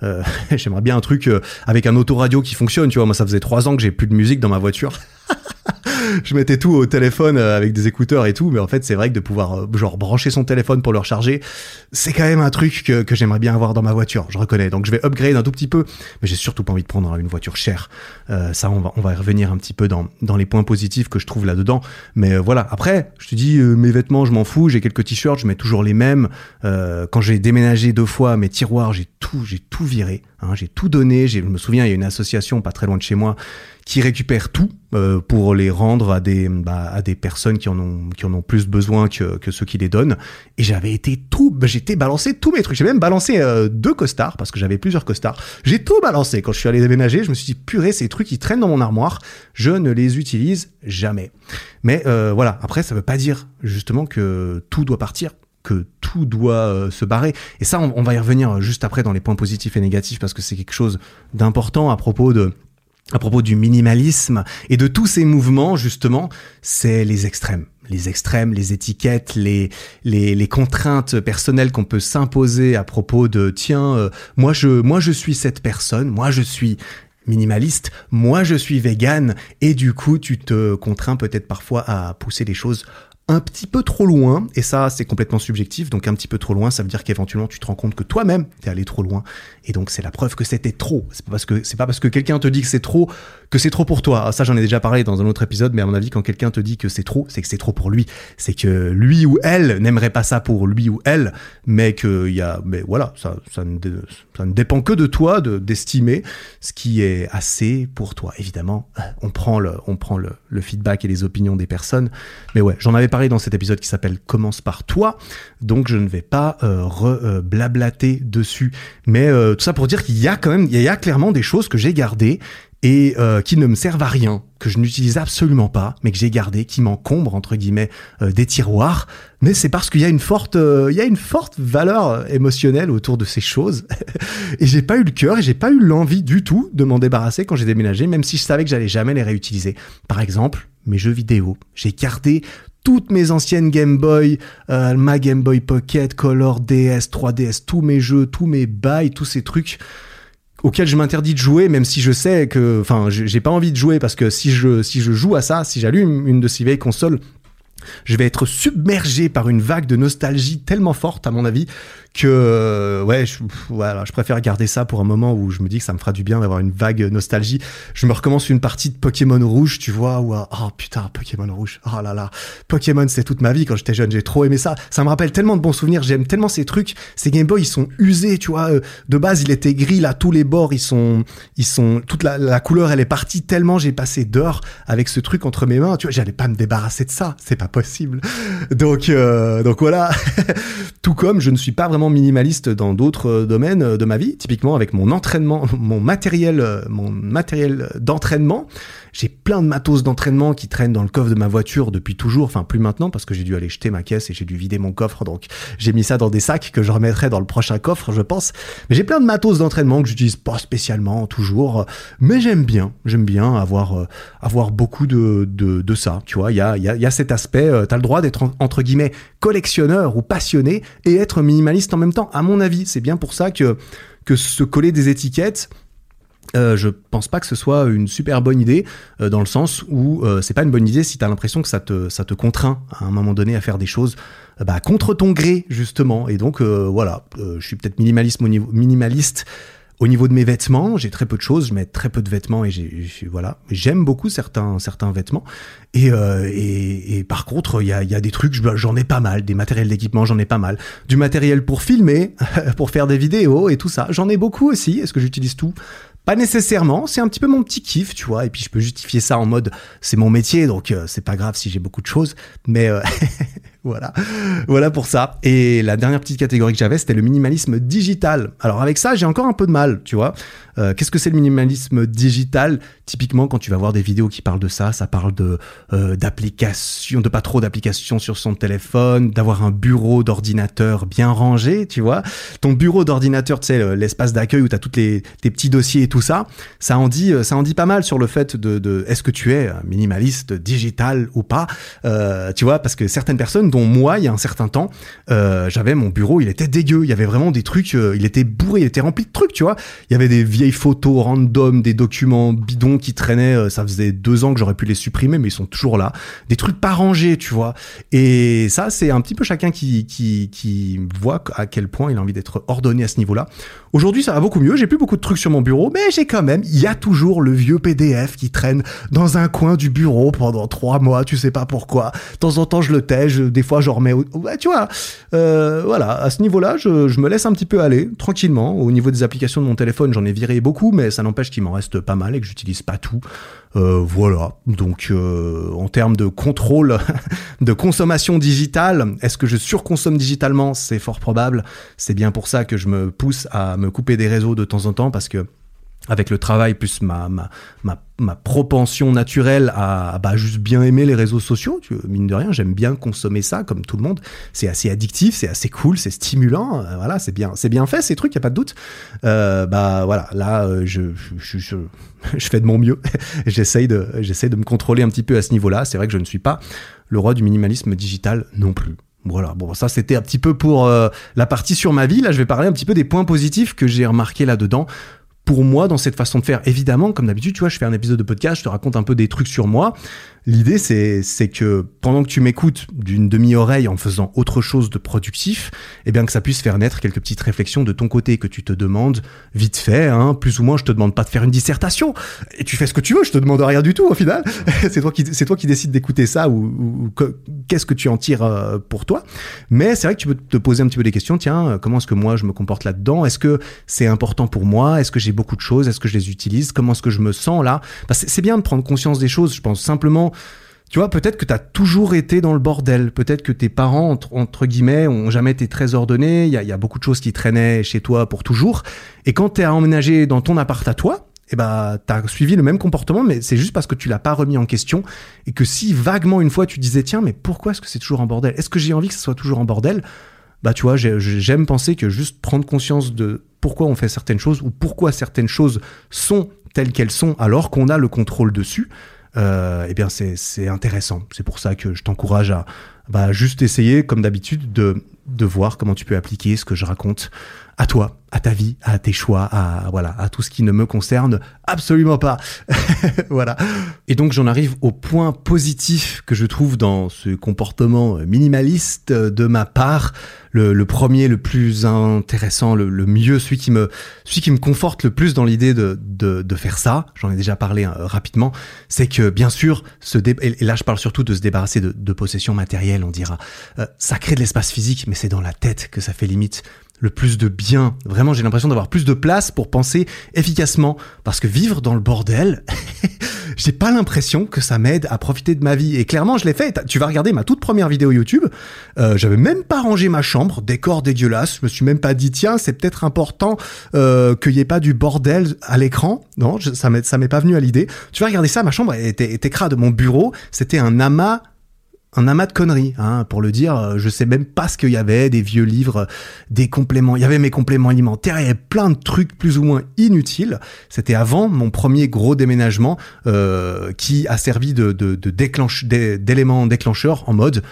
S1: Euh, J'aimerais bien un truc euh, avec un autoradio qui fonctionne, tu vois. Moi, ça faisait trois ans que j'ai plus de musique dans ma voiture. je mettais tout au téléphone euh, avec des écouteurs et tout, mais en fait, c'est vrai que de pouvoir genre brancher son téléphone pour le recharger, c'est quand même un truc que, j'aimerais bien avoir dans ma voiture. Je reconnais. Donc, je vais upgrade un tout petit peu, mais j'ai surtout pas envie de prendre une voiture chère. Ça, on va on va revenir un petit peu dans dans les points positifs que je trouve là-dedans. Mais euh, voilà. Après, je te dis, mes vêtements, je m'en fous. J'ai quelques t-shirts, je mets toujours les mêmes. Quand j'ai déménagé deux fois, mes tiroirs, j'ai tout, j'ai tout viré. Hein, j'ai tout donné. Je me souviens, il y a une association pas très loin de chez moi qui récupère tout euh, pour les rendre à des bah, à des personnes qui en ont qui en ont plus besoin que, que ceux qui les donnent. Et j'avais été tout, bah, j'étais balancé tous mes trucs. J'ai même balancé euh, deux costards parce que j'avais plusieurs costards. J'ai tout balancé quand je suis allé déménager. Je me suis dit purée, ces trucs qui traînent dans mon armoire, je ne les utilise jamais. Mais euh, voilà. Après, ça veut pas dire justement que tout doit partir. Que tout doit se barrer. Et ça, on, va y revenir juste après dans les points positifs et négatifs parce que c'est quelque chose d'important à propos de à propos du minimalisme et de tous ces mouvements, justement, c'est les extrêmes. Les extrêmes, les étiquettes, les, les, les contraintes personnelles qu'on peut s'imposer à propos de tiens, euh, moi je moi je suis cette personne, moi je suis minimaliste, moi je suis vegan et du coup tu te contrains peut-être parfois à pousser les choses un petit peu trop loin, et ça c'est complètement subjectif, donc un petit peu trop loin, ça veut dire qu'éventuellement tu te rends compte que toi-même t'es allé trop loin, et donc c'est la preuve que c'était trop. C'est pas parce que c'est pas parce que quelqu'un te dit que c'est trop que c'est trop pour toi. Ça j'en ai déjà parlé dans un autre épisode, mais à mon avis quand quelqu'un te dit que c'est trop, c'est que c'est trop pour lui. C'est que lui ou elle n'aimerait pas ça pour lui ou elle, mais que y a, mais voilà, ça, ça ne, ça ne dépend que de toi de d'estimer ce qui est assez pour toi. Évidemment, on prend le, on prend le, le feedback et les opinions des personnes, mais ouais, j'en avais parlé dans cet épisode qui s'appelle Commence par toi, donc je ne vais pas euh, re, blablater dessus, mais euh, tout ça pour dire qu'il y a quand même, il y a clairement des choses que j'ai gardées et euh, qui ne me servent à rien, que je n'utilise absolument pas, mais que j'ai gardé, qui m'encombrent entre guillemets euh, des tiroirs. Mais c'est parce qu'il y a une forte, euh, il y a une forte valeur émotionnelle autour de ces choses. et j'ai pas eu le cœur et j'ai pas eu l'envie du tout de m'en débarrasser quand j'ai déménagé, même si je savais que j'allais jamais les réutiliser. Par exemple, mes jeux vidéo. J'ai gardé toutes mes anciennes Game Boy, ma Game Boy Pocket, Color DS, 3DS, tous mes jeux, tous mes bails, tous ces trucs auquel je m'interdis de jouer, même si je sais que, enfin, j'ai pas envie de jouer parce que si je si je joue à ça, si j'allume une de ces vieilles consoles, je vais être submergé par une vague de nostalgie tellement forte, à mon avis, que euh, ouais, je, voilà, je préfère garder ça pour un moment où je me dis que ça me fera du bien d'avoir une vague nostalgie. Je me recommence une partie de Pokémon Rouge, tu vois, où oh putain, Pokémon Rouge, oh là là, Pokémon c'est toute ma vie quand j'étais jeune, j'ai trop aimé ça. Ça me rappelle tellement de bons souvenirs, j'aime tellement ces trucs. Ces Game Boy, ils sont usés, tu vois. Euh, de base, il était gris là, tous les bords, ils sont, ils sont, toute la, couleur, elle est partie tellement j'ai passé d'heures avec ce truc entre mes mains, tu vois, j'allais pas me débarrasser de ça, c'est pas possible. Donc, euh, donc voilà. Tout comme je ne suis pas vraiment minimaliste dans d'autres euh, domaines euh, de ma vie, typiquement avec mon entraînement, mon matériel, euh, mon matériel d'entraînement. J'ai plein de matos d'entraînement qui traînent dans le coffre de ma voiture depuis toujours, enfin plus maintenant parce que j'ai dû aller jeter ma caisse et j'ai dû vider mon coffre, donc j'ai mis ça dans des sacs que je remettrai dans le prochain coffre, je pense. Mais j'ai plein de matos d'entraînement que j'utilise pas spécialement toujours, mais j'aime bien, j'aime bien avoir avoir beaucoup de, de, de ça, tu vois. Il y a, y, a, y a cet aspect, t'as le droit d'être entre guillemets collectionneur ou passionné et être minimaliste en même temps. À mon avis, c'est bien pour ça que que se coller des étiquettes, euh, je pense pas que ce soit une super bonne idée euh, dans le sens où euh, c'est pas une bonne idée si tu as l'impression que ça te ça te contraint à un moment donné à faire des choses euh, bah, contre ton gré justement. Et donc voilà je suis peut-être minimaliste au niveau minimaliste au niveau de mes vêtements, j'ai très peu de choses, je mets très peu de vêtements et j'ai voilà, j'aime beaucoup certains certains vêtements. Et euh, et, et, par contre il y a, y a des trucs j'en ai pas mal, des matériels d'équipement j'en ai pas mal, du matériel pour filmer, pour faire des vidéos et tout ça. J'en ai beaucoup aussi. Est-ce que j'utilise tout? Pas nécessairement, c'est un petit peu mon petit kiff, tu vois, et puis je peux justifier ça en mode c'est mon métier, donc euh, c'est pas grave si j'ai beaucoup de choses, mais euh, voilà, voilà pour ça. Et la dernière petite catégorie que j'avais, c'était le minimalisme digital. Alors avec ça, j'ai encore un peu de mal, tu vois. Euh, qu'est-ce que c'est le minimalisme digital? Typiquement, quand tu vas voir des vidéos qui parlent de ça, ça parle de euh, d'applications, de pas trop d'applications sur son téléphone, d'avoir un bureau d'ordinateur bien rangé, tu vois. Ton bureau d'ordinateur, tu sais, l'espace d'accueil où tu as tous tes petits dossiers et tout ça, ça en dit ça en dit pas mal sur le fait de, est-ce que tu es minimaliste digital ou pas, euh, tu vois, parce que certaines personnes, dont moi, il y a un certain temps, euh, j'avais mon bureau, il était dégueu, il y avait vraiment des trucs, euh, il était bourré, il était rempli de trucs, tu vois. Il y avait des vieilles photos random, des documents bidons qui traînaient. Euh, ça faisait deux ans que j'aurais pu les supprimer, mais ils sont toujours là. Des trucs pas rangés, tu vois. Et ça, c'est un petit peu chacun qui, voit à quel point il a envie d'être ordonné à ce niveau-là. Aujourd'hui, ça va beaucoup mieux. J'ai plus beaucoup de trucs sur mon bureau, mais j'ai quand même, il y a toujours le vieux PDF qui traîne dans un coin du bureau pendant trois mois. Tu sais pas pourquoi. De temps en temps, je le tège. Des fois, je remets. Ouais, tu vois. Euh, voilà. À ce niveau-là, je, je me laisse un petit peu aller tranquillement. Au niveau des applications de mon téléphone, j'en ai viré beaucoup, mais ça n'empêche qu'il m'en reste pas mal et que j'utilise pas tout. Euh, voilà. Donc, euh, en termes de contrôle de consommation digitale, est-ce que je surconsomme digitalement? C'est fort probable. C'est bien pour ça que je me pousse à me couper des réseaux de temps en temps parce que avec le travail plus ma, ma, ma, ma propension naturelle à bah, juste bien aimer les réseaux sociaux, mine de rien, j'aime bien consommer ça comme tout le monde. C'est assez addictif, c'est assez cool, c'est stimulant, euh, voilà, c'est bien, c'est bien fait ces trucs, y a pas de doute. Euh, bah voilà, là euh, je, je, fais de mon mieux, j'essaye de, j'essaye de me contrôler un petit peu à ce niveau-là. C'est vrai que je ne suis pas le roi du minimalisme digital non plus. Voilà, bon, ça c'était un petit peu pour la partie sur ma vie. Là, je vais parler un petit peu des points positifs que j'ai remarqués là-dedans pour moi dans cette façon de faire. Évidemment, comme d'habitude, tu vois, je fais un épisode de podcast, je te raconte un peu des trucs sur moi. L'idée, c'est, que pendant que tu m'écoutes d'une demi-oreille en faisant autre chose de productif, eh bien que ça puisse faire naître quelques petites réflexions de ton côté que tu te demandes vite fait, hein, plus ou moins. Je te demande pas de faire une dissertation et tu fais ce que tu veux. Je te demande rien du tout au final. c'est toi qui, c'est toi qui décides d'écouter ça ou, ou, qu'est-ce que tu en tires euh, pour toi. Mais c'est vrai que tu peux te poser un petit peu des questions. Tiens, euh, comment est-ce que moi je me comporte là-dedans? Est-ce que c'est important pour moi? Est-ce que j'ai beaucoup de choses? Est-ce que je les utilise? Comment est-ce que je me sens là? Que c'est bien de prendre conscience des choses. Je pense simplement tu vois, peut-être que tu as toujours été dans le bordel. Peut-être que tes parents, entre, guillemets, ont jamais été très ordonnés. Il y a, y a, beaucoup de choses qui traînaient chez toi pour toujours. Et quand tu es emménagé dans ton appart à toi, eh ben, t'as suivi le même comportement, mais c'est juste parce que tu l'as pas remis en question et que si vaguement une fois tu disais tiens, mais pourquoi est-ce que c'est toujours en bordel? Est-ce que j'ai envie que ce soit toujours en bordel? Bah, tu vois, j'aime penser que juste prendre conscience de pourquoi on fait certaines choses ou pourquoi certaines choses sont telles qu'elles sont alors qu'on a le contrôle dessus, euh, eh bien c'est intéressant. C'est pour ça que je t'encourage à bah, juste essayer, comme d'habitude, de, de voir comment tu peux appliquer ce que je raconte à toi, à ta vie, à tes choix, à voilà, à tout ce qui ne me concerne absolument pas. voilà. Et donc j'en arrive au point positif que je trouve dans ce comportement minimaliste de ma part. Le, le premier, le plus intéressant, le, le, mieux, celui qui me, celui qui me conforte le plus dans l'idée de, de, de, faire ça. J'en ai déjà parlé euh, rapidement. C'est que bien sûr, ce et là je parle surtout de se débarrasser de, de possessions matérielles, on dira. Euh, ça crée de l'espace physique, mais c'est dans la tête que ça fait limite le plus de bien. Vraiment, j'ai l'impression d'avoir plus de place pour penser efficacement. Parce que vivre dans le bordel, j'ai pas l'impression que ça m'aide à profiter de ma vie. Et clairement, je l'ai fait. Tu vas regarder ma toute première vidéo YouTube. Euh, J'avais même pas rangé ma chambre, décor dégueulasse. Je me suis même pas dit, tiens, c'est peut-être important euh, qu'il y ait pas du bordel à l'écran. Non, ça m'est ça m'est pas venu à l'idée. Tu vas regarder ça, ma chambre était, était crade. Mon bureau, c'était un amas un amas de conneries, hein, pour le dire. Euh, je sais même pas ce qu'il y avait, des vieux livres, des compléments. Il y avait mes compléments alimentaires, il y avait plein de trucs plus ou moins inutiles. C'était avant mon premier gros déménagement euh, qui a servi de, de, de déclenche, d'élément déclencheur en mode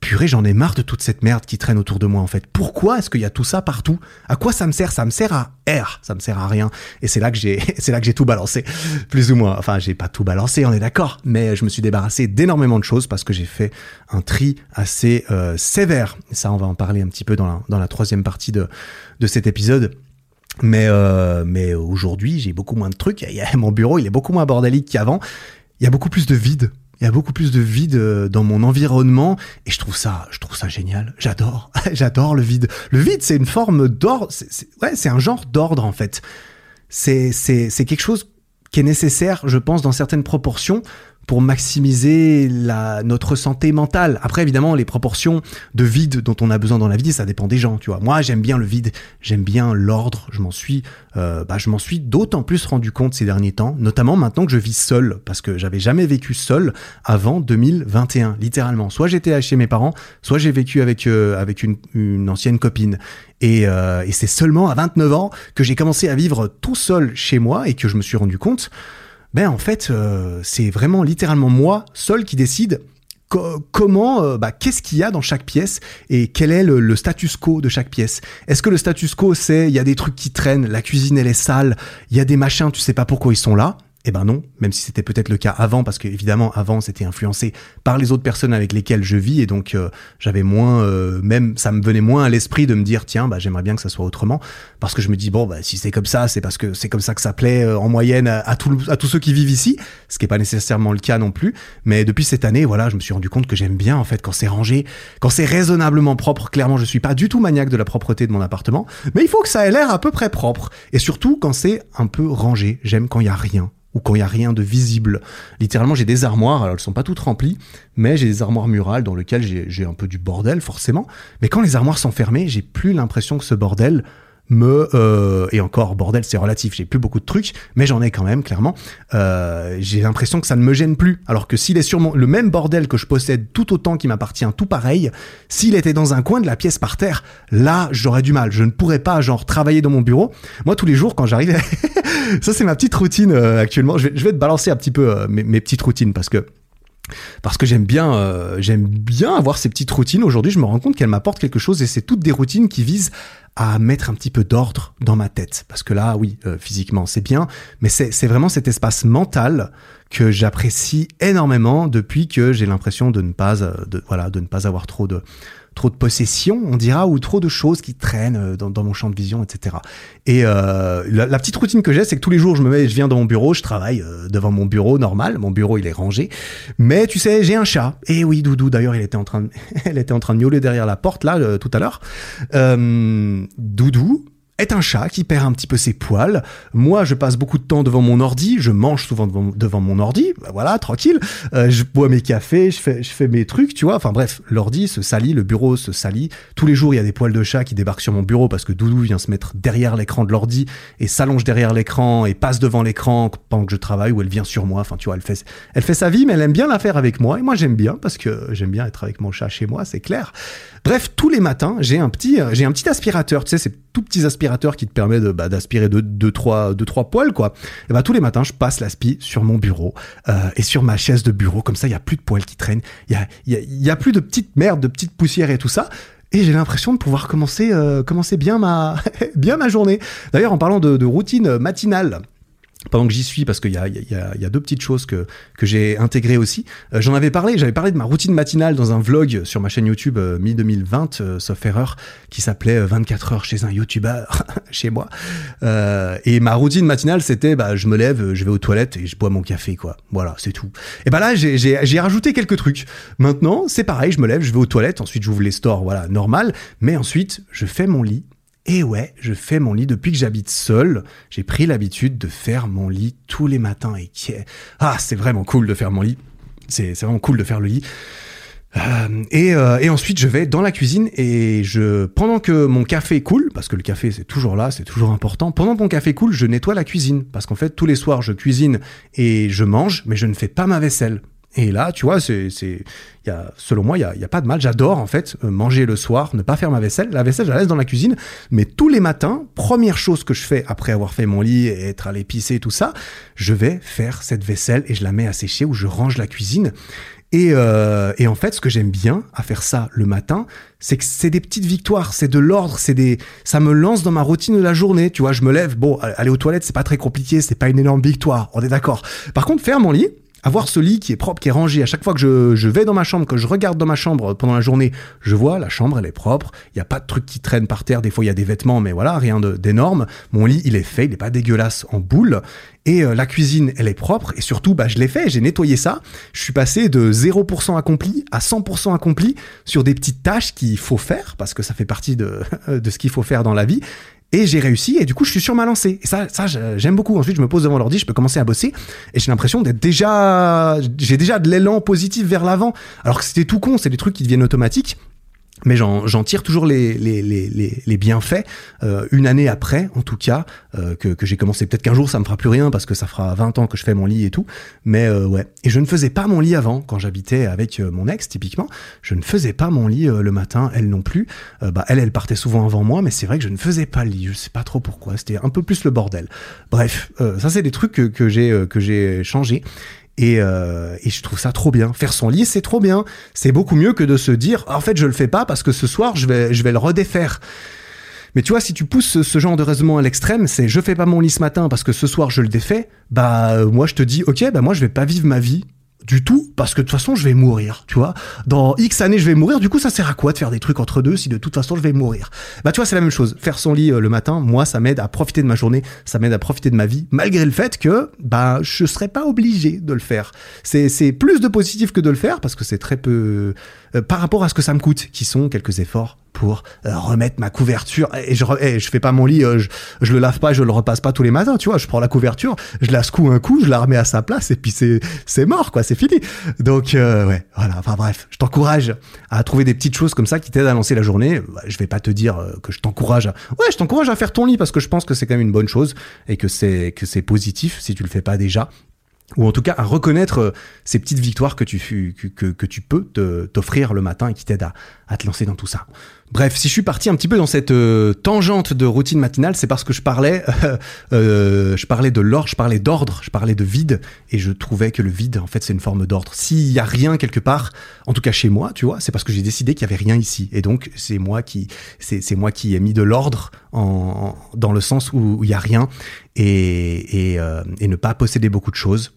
S1: purée, j'en ai marre de toute cette merde qui traîne autour de moi en fait. Pourquoi est-ce qu'il y a tout ça partout? À quoi ça me sert? Ça me sert à R, ça me sert à rien. Et c'est là que j'ai, c'est là que j'ai tout balancé, plus ou moins. Enfin, j'ai pas tout balancé, on est d'accord, mais je me suis débarrassé d'énormément de choses parce que j'ai fait un tri assez euh, sévère. Et ça, on va en parler un petit peu dans la, dans la troisième partie de de cet épisode. Mais euh, mais aujourd'hui, j'ai beaucoup moins de trucs. Mon bureau, il est beaucoup moins bordélique qu'avant. Il y a beaucoup plus de vide il y a beaucoup plus de vide euh, dans mon environnement et je trouve ça, je trouve ça génial. J'adore, j'adore le vide. Le vide, c'est une forme d'ordre. Ouais, c'est un genre d'ordre en fait. C'est c'est c'est quelque chose qui est nécessaire, je pense, dans certaines proportions pour maximiser la, notre santé mentale. Après, évidemment, les proportions de vide dont on a besoin dans la vie, ça dépend des gens, tu vois. Moi, j'aime bien le vide, j'aime bien l'ordre. Je m'en suis, euh, bah, je m'en suis d'autant plus rendu compte ces derniers temps, notamment maintenant que je vis seul, parce que j'avais jamais vécu seul avant 2021, littéralement. Soit j'étais chez mes parents, soit j'ai vécu avec euh, avec une, une, ancienne copine. Et, euh, et c'est seulement à 29 ans que j'ai commencé à vivre tout seul chez moi et que je me suis rendu compte ben en fait, euh, c'est vraiment littéralement moi seul qui décide comment, euh, bah, qu'est-ce qu'il y a dans chaque pièce et quel est le, le status quo de chaque pièce. Est-ce que le status quo c'est il y a des trucs qui traînent, la cuisine elle est sale, il y a des machins, tu sais pas pourquoi ils sont là, eh ben non, même si c'était peut-être le cas avant, parce que évidemment avant c'était influencé par les autres personnes avec lesquelles je vis et donc euh, j'avais moins, euh, même ça me venait moins à l'esprit de me dire tiens bah j'aimerais bien que ça soit autrement, parce que je me dis bon bah si c'est comme ça c'est parce que c'est comme ça que ça plaît euh, en moyenne à, à, à tous ceux qui vivent ici, ce qui est pas nécessairement le cas non plus, mais depuis cette année voilà je me suis rendu compte que j'aime bien en fait quand c'est rangé, quand c'est raisonnablement propre. Clairement je suis pas du tout maniaque de la propreté de mon appartement, mais il faut que ça ait l'air à peu près propre et surtout quand c'est un peu rangé. J'aime quand il y a rien ou quand il y a rien de visible. Littéralement, j'ai des armoires, alors elles sont pas toutes remplies, mais j'ai des armoires murales dans lesquelles j'ai un peu du bordel forcément. Mais quand les armoires sont fermées, j'ai plus l'impression que ce bordel me euh, et encore bordel c'est relatif j'ai plus beaucoup de trucs mais j'en ai quand même clairement. Euh, j'ai l'impression que ça ne me gêne plus. Alors que s'il est sur mon, le même bordel que je possède tout autant qui m'appartient tout pareil s'il était dans un coin de la pièce par terre là j'aurais du mal. Je ne pourrais pas genre travailler dans mon bureau. Moi tous les jours quand j'arrive ça c'est ma petite routine euh, actuellement. Je vais, te balancer un petit peu euh, mes, mes petites routines parce que parce que j'aime bien, euh, j'aime bien avoir ces petites routines. Aujourd'hui, je me rends compte qu'elles m'apportent quelque chose et c'est toutes des routines qui visent à mettre un petit peu d'ordre dans ma tête. Parce que là, oui, euh, physiquement, c'est bien, mais c'est vraiment cet espace mental que j'apprécie énormément depuis que j'ai l'impression de ne pas, euh, de, voilà, de ne pas avoir trop de, trop de possessions, on dira, ou trop de choses qui traînent euh, dans, mon champ de vision, etc. Et euh, la, petite routine que j'ai, c'est que tous les jours, je me mets, je viens dans mon bureau, je travaille euh, devant mon bureau normal. Mon bureau, il est rangé. Mais tu sais, j'ai un chat. Et oui, Doudou, d'ailleurs, il était en train de, elle était en train de miauler derrière la porte là tout à l'heure. Doudou, est un chat qui perd un petit peu ses poils. Moi, je passe beaucoup de temps devant mon ordi, je mange souvent devant, mon ordi, bah voilà, tranquille. Euh, je bois mes cafés, je fais, mes trucs, tu vois. Enfin bref, l'ordi se salit, le bureau se salit. Tous les jours, il y a des poils de chat qui débarquent sur mon bureau parce que Doudou vient se mettre derrière l'écran de l'ordi et s'allonge derrière l'écran et passe devant l'écran pendant que je travaille ou elle vient sur moi. Enfin, tu vois, elle fait, elle fait sa vie, mais elle aime bien la faire avec moi. Et moi, j'aime bien parce que j'aime bien être avec mon chat chez moi, c'est clair. Bref, tous les matins, j'ai un petit, j'ai un petit aspirateur, tu sais, ces tout petits aspirateurs qui te permet bah, d'aspirer deux, deux, trois, deux, trois poils, quoi. Et bah tous les matins, je passe l'aspi sur mon bureau euh, et sur ma chaise de bureau, comme ça, il y a plus de poils qui traînent, il y a, plus de petites merdes, de petites poussières et tout ça. Et j'ai l'impression de pouvoir commencer, euh, commencer bien ma, bien ma journée. D'ailleurs, en parlant de routine matinale, pendant que j'y suis, parce qu'il y a, y, a, y a, deux petites choses que, que j'ai intégrées aussi. Euh, J'en avais parlé, j'avais parlé de ma routine matinale dans un vlog sur ma chaîne YouTube euh, mi-2020, euh, sauf erreur, qui s'appelait 24 heures chez un YouTuber, chez moi. Euh, et ma routine matinale, c'était, bah, je me lève, je vais aux toilettes et je bois mon café, quoi. Voilà, c'est tout. Et bah là, j'ai rajouté quelques trucs. Maintenant, c'est pareil, je me lève, je vais aux toilettes, ensuite j'ouvre les stores, voilà, normal. Mais ensuite, je fais mon lit, et ouais, je fais mon lit depuis que j'habite seul. J'ai pris l'habitude de faire mon lit tous les matins et qui ah, c'est vraiment cool de faire mon lit. C'est vraiment cool de faire le lit. Euh, et, euh, et, ensuite, je vais dans la cuisine et je, pendant que mon café coule, parce que le café c'est toujours là, c'est toujours important. Pendant que mon café coule, je nettoie la cuisine parce qu'en fait, tous les soirs, je cuisine et je mange, mais je ne fais pas ma vaisselle. Et là, tu vois, c'est, y a, selon moi, il y a, y a, pas de mal. J'adore en fait manger le soir, ne pas faire ma vaisselle. La vaisselle, je la laisse dans la cuisine, mais tous les matins, première chose que je fais après avoir fait mon lit et être allé pisser tout ça, je vais faire cette vaisselle et je la mets à sécher ou je range la cuisine. Et, euh, et, en fait, ce que j'aime bien à faire ça le matin, c'est que c'est des petites victoires, c'est de l'ordre, c'est des, ça me lance dans ma routine de la journée. Tu vois, je me lève, bon, aller aux toilettes, c'est pas très compliqué, c'est pas une énorme victoire, on est d'accord. Par contre, faire mon lit, avoir ce lit qui est propre, qui est rangé, à chaque fois que je, vais dans ma chambre, que je regarde dans ma chambre pendant la journée, je vois la chambre, elle est propre, il n'y a pas de trucs qui traînent par terre, des fois il y a des vêtements, mais voilà, rien d'énorme. Mon lit, il est fait, il n'est pas dégueulasse en boule. Et euh, la cuisine, elle est propre, et surtout, bah, je l'ai fait, j'ai nettoyé ça. Je suis passé de 0% accompli à 100% accompli sur des petites tâches qu'il faut faire, parce que ça fait partie de ce qu'il faut faire dans la vie. Et j'ai réussi, et du coup, je suis sur ma lancée. Et ça, ça j'aime beaucoup. Ensuite, je me pose devant l'ordi, je peux commencer à bosser, et j'ai l'impression d'être déjà, j'ai déjà de l'élan positif vers l'avant. Alors que c'était tout con, c'est des trucs qui deviennent automatiques mais j'en tire toujours les, les, les, les bienfaits euh, une année après, en tout cas, euh, que, que j'ai commencé. Peut-être qu'un jour ça me fera plus rien parce que ça fera 20 ans que je fais mon lit et tout. Mais euh, ouais. Et je ne faisais pas mon lit avant quand j'habitais avec euh, mon ex typiquement. Je ne faisais pas mon lit euh, le matin, elle non plus. Euh, bah elle, elle partait souvent avant moi, mais c'est vrai que je ne faisais pas le lit. Je sais pas trop pourquoi. C'était un peu plus le bordel. Bref, ça c'est des trucs que, que j'ai que j'ai changé. Et, euh, et, je trouve ça trop bien. Faire son lit, c'est trop bien. C'est beaucoup mieux que de se dire, en fait, je le fais pas parce que ce soir, je vais, je vais le redéfaire. Mais tu vois, si tu pousses ce, genre de raisonnement à l'extrême, c'est je fais pas mon lit ce matin parce que ce soir je le défais, bah moi je te dis, ok, bah moi je vais pas vivre ma vie du tout parce que de toute façon je vais mourir tu vois. Dans X années je vais mourir. Du coup ça sert à quoi de faire des trucs entre deux si de toute façon je vais mourir? Bah tu vois c'est la même chose. Faire son lit euh, le matin moi ça m'aide à profiter de ma journée ça m'aide à profiter de ma vie malgré le fait que bah je serais pas obligé de le faire. C'est c'est plus de positif que de le faire parce que c'est très peu euh, par rapport à ce que ça me coûte qui sont quelques efforts pour euh, remettre ma couverture et je, et je fais pas mon lit, euh, je, je, le lave pas, je le repasse pas tous les matins, tu vois. Je prends la couverture, je la secoue un coup, je la remets à sa place et puis c'est c'est mort quoi, c'est fini. Donc ouais, voilà. Enfin bref, je t'encourage à trouver des petites choses comme ça qui t'aident à lancer la journée. Bah, je vais pas te dire que je t'encourage à ouais, je t'encourage à faire ton lit parce que je pense que c'est quand même une bonne chose et que c'est que c'est positif si tu le fais pas déjà ou en tout cas à reconnaître euh, ces petites victoires que tu, que, que, tu peux t'offrir le matin et qui t'aident à, à, te lancer dans tout ça. Bref, si je suis parti un petit peu dans cette euh, tangente de routine matinale, c'est parce que je parlais, euh, je parlais de l'ordre, je parlais d'ordre, je parlais de vide, et je trouvais que le vide, en fait, c'est une forme d'ordre. S'il y a rien quelque part, en tout cas chez moi, tu vois, c'est parce que j'ai décidé qu'il y avait rien ici, et donc c'est moi qui, c'est moi qui ai mis de l'ordre en, dans le sens où il y a rien, et, et, et ne pas posséder beaucoup de choses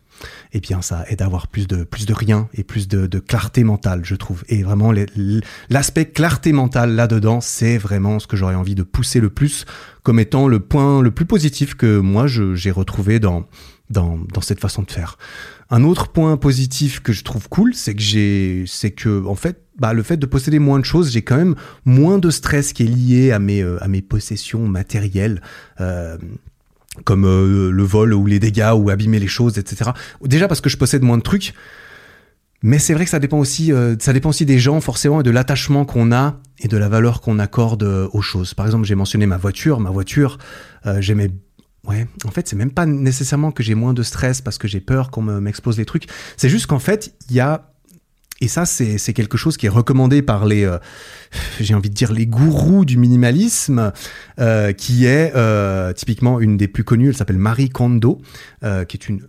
S1: eh bien ça aide à avoir plus de plus de rien et plus de, clarté mentale, je trouve. Et vraiment l'aspect clarté mentale là-dedans, c'est vraiment ce que j'aurais envie de pousser le plus comme étant le point le plus positif que moi j'ai retrouvé dans, dans dans cette façon de faire. Un autre point positif que je trouve cool, c'est que j'ai, c'est que en fait, bah, le fait de posséder moins de choses, j'ai quand même moins de stress qui est lié à mes euh, à mes possessions matérielles. Euh, comme euh, le vol ou les dégâts ou abîmer les choses, etc. Déjà parce que je possède moins de trucs, mais c'est vrai que ça dépend aussi, euh, ça dépend aussi des gens forcément et de l'attachement qu'on a et de la valeur qu'on accorde euh, aux choses. Par exemple, j'ai mentionné ma voiture, ma voiture, j'aimais Ouais, en fait, c'est même pas nécessairement que j'ai moins de stress parce que j'ai peur qu'on m'explose les trucs. C'est juste qu'en fait, il y a et ça, c'est quelque chose qui est recommandé par les, euh, j'ai envie de dire, les gourous du minimalisme, euh, qui est euh, typiquement une des plus connues. Elle s'appelle Marie Kondo, euh, qui est une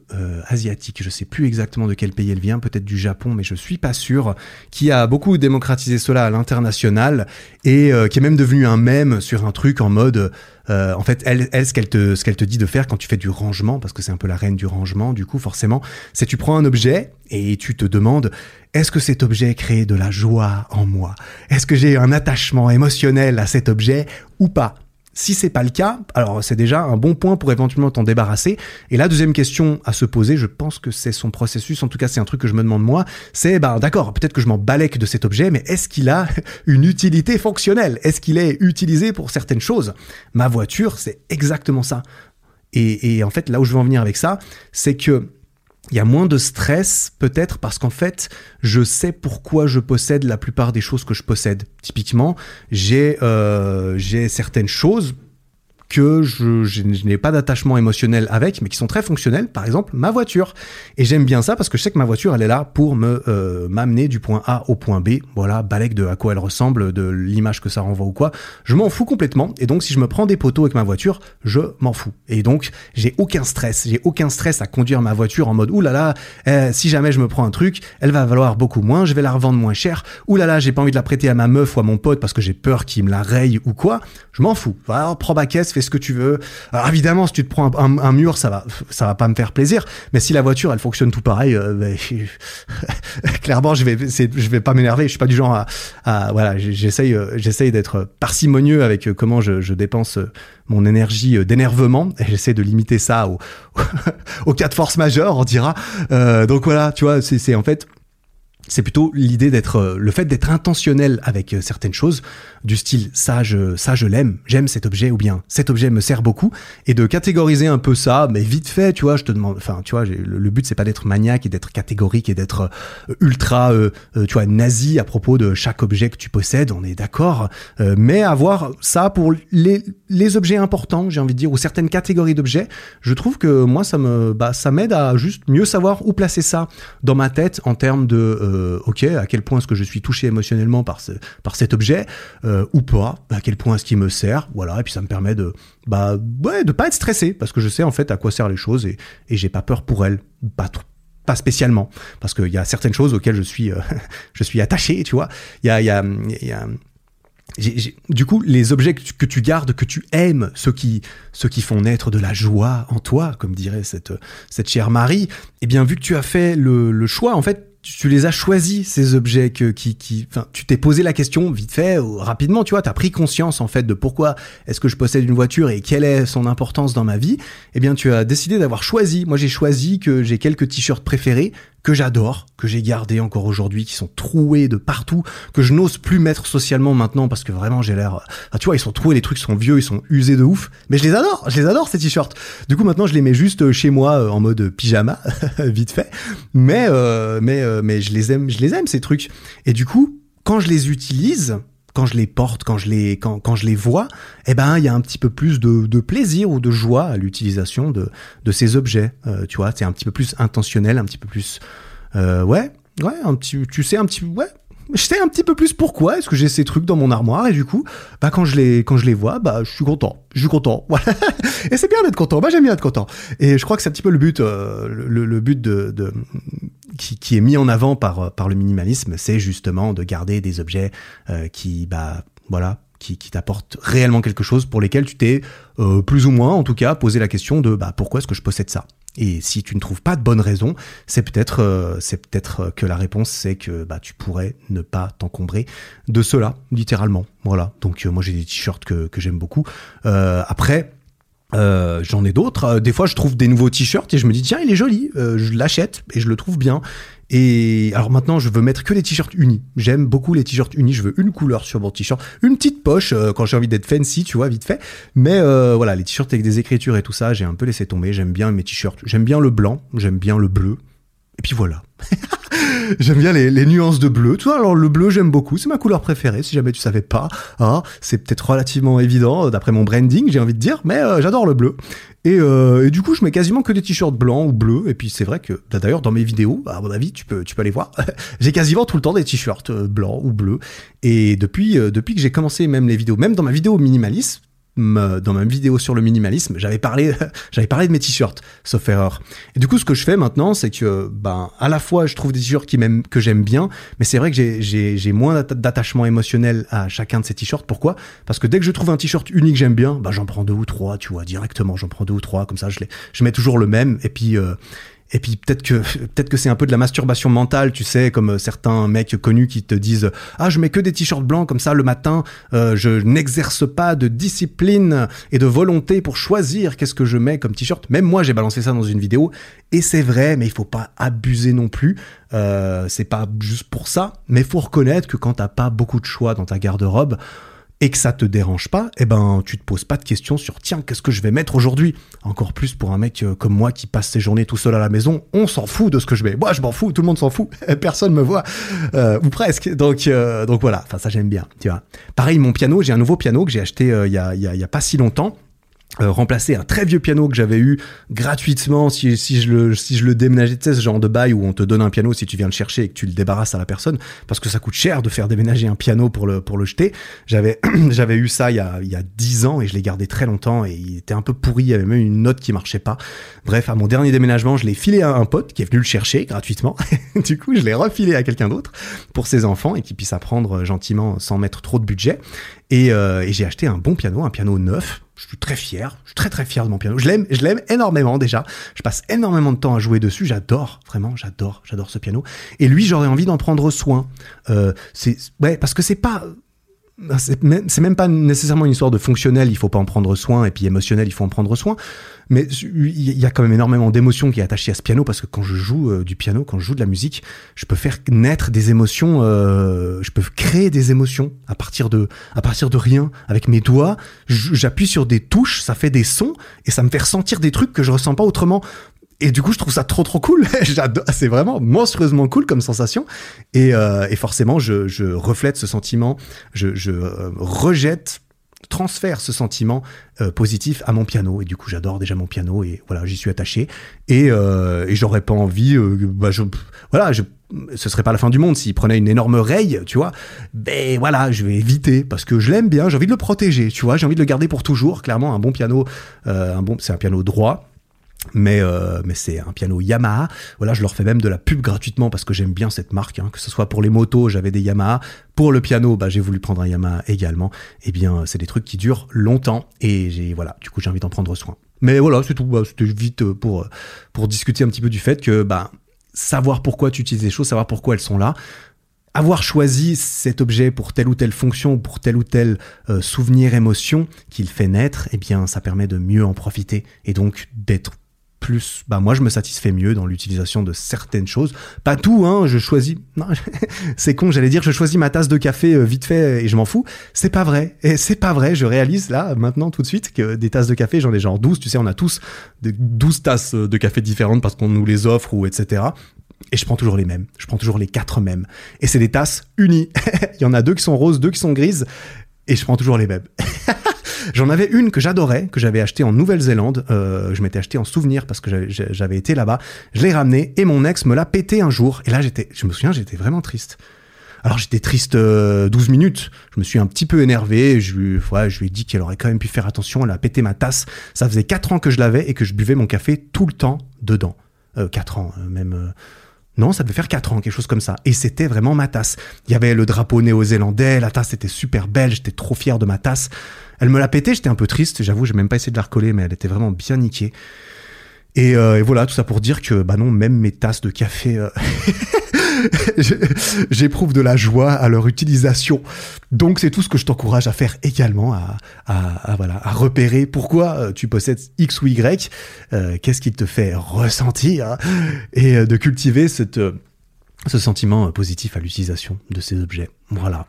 S1: asiatique. Je sais plus exactement de quel pays elle vient, peut-être du Japon, mais je suis pas sûr. Qui a beaucoup démocratisé cela à l'international et qui est même devenu un mème sur un truc en mode en fait, elle, elle ce qu'elle te, ce te dit de faire quand tu fais du rangement, parce que c'est un peu la reine du rangement, du coup, forcément, c'est tu prends un objet et tu te demandes est-ce que cet objet crée de la joie en moi? Est-ce que j'ai un attachement émotionnel à cet objet ou pas? Si c'est pas le cas, alors c'est déjà un bon point pour éventuellement t'en débarrasser. Et la deuxième question à se poser, je pense que c'est son processus, en tout cas c'est un truc que je me demande moi, c'est bah d'accord, peut-être que je m'en balèque de cet objet, mais est-ce qu'il a une utilité fonctionnelle? Est-ce qu'il est utilisé pour certaines choses? Ma voiture, c'est exactement ça. Et, et en fait, là où je veux en venir avec ça, c'est que il y a moins de stress peut-être parce qu'en fait je sais pourquoi je possède la plupart des choses que je possède. Typiquement j'ai euh, certaines choses que je, je, n'ai pas d'attachement émotionnel avec, mais qui sont très fonctionnels. Par exemple, ma voiture. Et j'aime bien ça parce que je sais que ma voiture, elle est là pour me euh, m'amener du point A au point B. Voilà, balèque de à quoi elle ressemble, de l'image que ça renvoie ou quoi. Je m'en fous complètement. Et donc, si je me prends des poteaux avec ma voiture, je m'en fous. Et donc, j'ai aucun stress. J'ai aucun stress à conduire ma voiture en mode, oulala, eh, si jamais je me prends un truc, elle va valoir beaucoup moins, je vais la revendre moins cher. Oulala, j'ai pas envie de la prêter à ma meuf ou à mon pote parce que j'ai peur qu'il me la raye ou quoi. Je m'en fous. Voilà, prends ma caisse, ce que tu veux. Alors évidemment, si tu te prends un, mur, ça va, ça va pas me faire plaisir. Mais si la voiture, elle fonctionne tout pareil, euh, ben, clairement, je vais, je vais pas m'énerver. Je suis pas du genre à, voilà, j'essaye, euh, j'essaye d'être parcimonieux avec euh, comment je, dépense mon énergie d'énervement et j'essaie de limiter ça au, au cas de force majeure, on dira. donc voilà, tu vois, c'est en fait c'est plutôt l'idée d'être le fait d'être intentionnel avec certaines choses du style ça je ça je l'aime, j'aime cet objet ou bien cet objet me sert beaucoup et de catégoriser un peu ça mais vite fait, tu vois, je te demande enfin tu vois, le, but c'est pas d'être maniaque et d'être catégorique et d'être euh, ultra euh, euh, tu vois nazi à propos de chaque objet que tu possèdes, on est d'accord, mais avoir ça pour les les objets importants, j'ai envie de dire ou certaines catégories d'objets, je trouve que moi ça me bah ça m'aide à juste mieux savoir où placer ça dans ma tête en termes de OK, à quel point est-ce que je suis touché émotionnellement par par cet objet euh, ou pas, à quel point est-ce qu'il me sert, voilà, et puis ça me permet de bah de pas être stressé parce que je sais en fait à quoi servent les choses et, et j'ai pas peur pour elles, pas pas spécialement parce qu'il y a certaines choses auxquelles je suis euh, je suis attaché, tu vois. Il y a y y a du coup, les objets que tu, gardes, que tu aimes, ceux qui, ceux qui font naître de la joie en toi, comme dirait cette, cette chère Marie, eh bien, vu que tu as fait le, le choix, en fait, tu les as choisis ces objets qui enfin tu t'es posé la question vite fait rapidement tu vois tu as pris conscience en fait de pourquoi est-ce que je possède une voiture et quelle est son importance dans ma vie. Eh bien tu as décidé d'avoir choisi. Moi j'ai choisi que j'ai quelques t-shirts préférés que j'adore, que j'ai gardé encore aujourd'hui, qui sont troués de partout, que je n'ose plus mettre socialement maintenant parce que vraiment j'ai l'air, tu vois, ils sont troués, les trucs sont vieux, ils sont usés de ouf, mais je les adore, je les adore ces t-shirts. Du coup maintenant je les mets juste chez moi euh, en mode pyjama, vite fait, mais euh, mais euh, mais je les aime, je les aime ces trucs. Et du coup quand je les utilise, quand je les porte, quand je les, quand, quand je les vois, eh ben, il y a un petit peu plus de, de plaisir ou de joie à l'utilisation de, de ces objets. Euh, tu vois, c'est un petit peu plus intentionnel, un petit peu plus, euh, ouais, ouais, un petit, tu sais, un petit, ouais, je sais un petit peu plus pourquoi est-ce que j'ai ces trucs dans mon armoire et du coup bah quand je les quand je les vois bah je suis content. Je suis content. Voilà. Et c'est bien d'être content. Bah j'aime bien être content. Et je crois que c'est un petit peu le but euh, le, le, but de, de qui, qui, est mis en avant par par le minimalisme c'est justement de garder des objets euh, qui bah voilà qui, qui t'apportent réellement quelque chose pour lesquels tu t'es euh, plus ou moins en tout cas posé la question de bah pourquoi est-ce que je possède ça? Et si tu ne trouves pas de bonnes raisons, c'est peut-être euh, peut-être que la réponse c'est que bah tu pourrais ne pas t'encombrer de cela littéralement. Voilà. Donc euh, moi j'ai des t-shirts que, j'aime beaucoup. Euh, après euh, j'en ai d'autres. Des fois, je trouve des nouveaux t-shirts et je me dis tiens, il est joli. je l'achète et je le trouve bien. Et alors maintenant, je veux mettre que les t-shirts unis. J'aime beaucoup les t-shirts unis. Je veux une couleur sur mon t-shirt, une petite poche euh, quand j'ai envie d'être fancy, tu vois, vite fait. Mais euh, voilà, les t-shirts avec des écritures et tout ça, j'ai un peu laissé tomber. J'aime bien mes t-shirts. J'aime bien le blanc. J'aime bien le bleu. Et puis voilà. j'aime bien les, nuances de bleu. Tu alors le bleu, j'aime beaucoup. C'est ma couleur préférée. Si jamais tu savais pas, hein, c'est peut-être relativement évident euh, d'après mon branding, j'ai envie de dire, mais euh, j'adore le bleu. Et, euh, et, du coup, je mets quasiment que des t-shirts blancs ou bleus. Et puis c'est vrai que bah, d'ailleurs dans mes vidéos, à mon avis, tu peux, tu peux aller voir. j'ai quasiment tout le temps des t-shirts blancs ou bleus. Et depuis, depuis que j'ai commencé même les vidéos, même dans ma vidéo minimaliste, dans ma vidéo sur le minimalisme, j'avais parlé, j'avais parlé de mes t-shirts, sauf erreur. Et du coup, ce que je fais maintenant, c'est que, ben, à la fois, je trouve des t-shirts qui que j'aime bien, mais c'est vrai que j'ai, moins d'attachement émotionnel à chacun de ces t-shirts. Pourquoi? Parce que dès que je trouve un t-shirt unique que j'aime bien, ben, j'en prends deux ou trois, tu vois, directement, j'en prends deux ou trois, comme ça, je les, je mets toujours le même, et puis, euh, et puis peut-être que peut-être que c'est un peu de la masturbation mentale, tu sais, comme euh, certains mecs connus qui te disent ah je mets que des t-shirts blancs comme ça le matin, euh, je n'exerce pas de discipline et de volonté pour choisir qu'est-ce que je mets comme t-shirt. Même moi j'ai balancé ça dans une vidéo et c'est vrai, mais il faut pas abuser non plus. Euh, c'est pas juste pour ça, mais faut reconnaître que quand t'as pas beaucoup de choix dans ta garde-robe et que ça te dérange pas, eh ben tu te poses pas de questions sur tiens qu'est-ce que je vais mettre aujourd'hui? Encore plus pour un mec euh, comme moi qui passe ses journées tout seul à la maison, on s'en fout de ce que je mets. Moi je m'en fous, tout le monde s'en fout, personne me voit euh, ou presque. Donc euh, donc voilà, enfin ça j'aime bien, tu vois. Pareil mon piano, j'ai un nouveau piano que j'ai acheté il y a y a, y a pas si longtemps euh, remplacer un très vieux piano que j'avais eu gratuitement si, si je le si je le déménageais tu sais ce genre de bail où on te donne un piano si tu viens le chercher et que tu le débarrasses à la personne parce que ça coûte cher de faire déménager un piano pour le pour le jeter. J'avais j'avais eu ça il y a il y a dix ans et je l'ai gardé très longtemps et il était un peu pourri il y avait même une note qui marchait pas. Bref à mon dernier déménagement je l'ai filé à un pote qui est venu le chercher gratuitement. Du coup je l'ai refilé à quelqu'un d'autre pour ses enfants et qu'il puisse apprendre gentiment sans mettre trop de budget et, euh, et j'ai acheté un bon piano un piano neuf je suis très fier, je suis très très fier de mon piano. Je l'aime, je l'aime énormément déjà. Je passe énormément de temps à jouer dessus. J'adore, vraiment, j'adore, j'adore ce piano. Et lui, j'aurais envie d'en prendre soin. Euh, c'est ouais, parce que c'est pas c'est même, pas nécessairement une histoire de fonctionnel, il faut pas en prendre soin, et puis émotionnel, il faut en prendre soin. Mais il y a quand même énormément d'émotions qui est attachée à ce piano, parce que quand je joue euh, du piano, quand je joue de la musique, je peux faire naître des émotions, euh, je peux créer des émotions à partir de, à partir de rien. Avec mes doigts, j'appuie sur des touches, ça fait des sons, et ça me fait ressentir des trucs que je ressens pas autrement et du coup, je trouve ça trop trop cool. C'est vraiment monstrueusement cool comme sensation. Et, euh, forcément, je, reflète ce sentiment, je, euh, rejette, transfère ce sentiment euh, positif à mon piano. Et du coup, j'adore déjà mon piano et voilà, j'y suis attaché. Et, et j'aurais pas envie, bah, je, voilà, ce serait pas la fin du monde s'il prenait une énorme raye, tu vois. Ben voilà, je vais éviter parce que je l'aime bien, j'ai envie de le protéger, tu vois, j'ai envie de le garder pour toujours. Clairement, un bon piano, c'est un piano droit mais euh, mais c'est un piano Yamaha. Voilà, je leur fais même de la pub gratuitement parce que j'aime bien cette marque. Hein. Que ce soit pour les motos, j'avais des Yamaha. Pour le piano, bah j'ai voulu prendre un Yamaha également. Eh bien, c'est des trucs qui durent longtemps et voilà. Du coup, j'ai envie d'en prendre soin. Mais voilà, c'est tout. Bah, C'était vite pour pour discuter un petit peu du fait que bah savoir pourquoi tu utilises les choses, savoir pourquoi elles sont là. Avoir choisi cet objet pour telle ou telle fonction, pour tel ou tel euh, souvenir, émotion qu'il fait naître, eh bien, ça permet de mieux en profiter et donc d'être plus, bah moi je me satisfais mieux dans l'utilisation de certaines choses. Pas tout, hein, je choisis. Non, c'est con, j'allais dire je choisis ma tasse de café euh, vite fait et je m'en fous. C'est pas vrai. Et c'est pas vrai, je réalise là maintenant tout de suite que des tasses de café, j'en ai genre 12, tu sais, on a tous 12 tasses de café différentes parce qu'on nous les offre ou etc. Et je prends toujours les mêmes. Je prends toujours les quatre mêmes. Et c'est des tasses unies. Il y en a deux qui sont roses, deux qui sont grises. Et je prends toujours les mêmes. J'en avais une que j'adorais, que j'avais achetée en Nouvelle-Zélande. Euh, je m'étais acheté en souvenir parce que j'avais été là-bas. Je l'ai ramenée et mon ex me l'a pété un jour. Et là, j'étais, je me souviens, j'étais vraiment triste. Alors j'étais triste 12 euh, minutes. Je me suis un petit peu énervé. Je lui, ouais, je lui ai dit qu'elle aurait quand même pu faire attention. Elle a pété ma tasse. Ça faisait 4 ans que je l'avais et que je buvais mon café tout le temps dedans. Euh, 4 ans, euh, même. Non, ça devait faire 4 ans, quelque chose comme ça. Et c'était vraiment ma tasse. Il y avait le drapeau néo-zélandais, la tasse était super belle, j'étais trop fier de ma tasse. Elle me l'a pété, j'étais un peu triste, j'avoue, j'ai même pas essayé de la recoller, mais elle était vraiment bien niquée. Et, euh, voilà, tout ça pour dire que, bah non, même mes tasses de café, euh, j'éprouve de la joie à leur utilisation. Donc c'est tout ce que je t'encourage à faire également, à, voilà, à repérer pourquoi euh, tu possèdes X ou Y, qu'est-ce qui te fait ressentir, et de cultiver cette ce sentiment euh, positif à l'utilisation de ces objets. Voilà.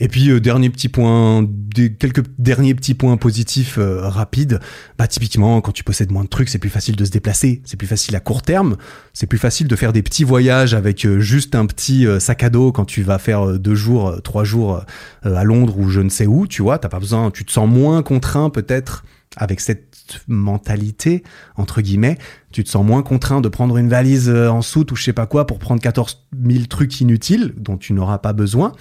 S1: Et puis euh, dernier petit point, des, quelques derniers petits points positifs euh, rapides. Bah typiquement, quand tu possèdes moins de trucs, c'est plus facile de se déplacer, c'est plus facile à court terme, c'est plus facile de faire des petits voyages avec juste un petit sac à dos quand tu vas faire deux jours, trois jours à Londres ou je ne sais où. Tu vois, t'as pas besoin, tu te sens moins contraint peut-être avec cette mentalité, entre guillemets, tu te sens moins contraint de prendre une valise euh, en soute ou je sais pas quoi pour prendre 14 000 trucs inutiles dont tu n'auras pas besoin.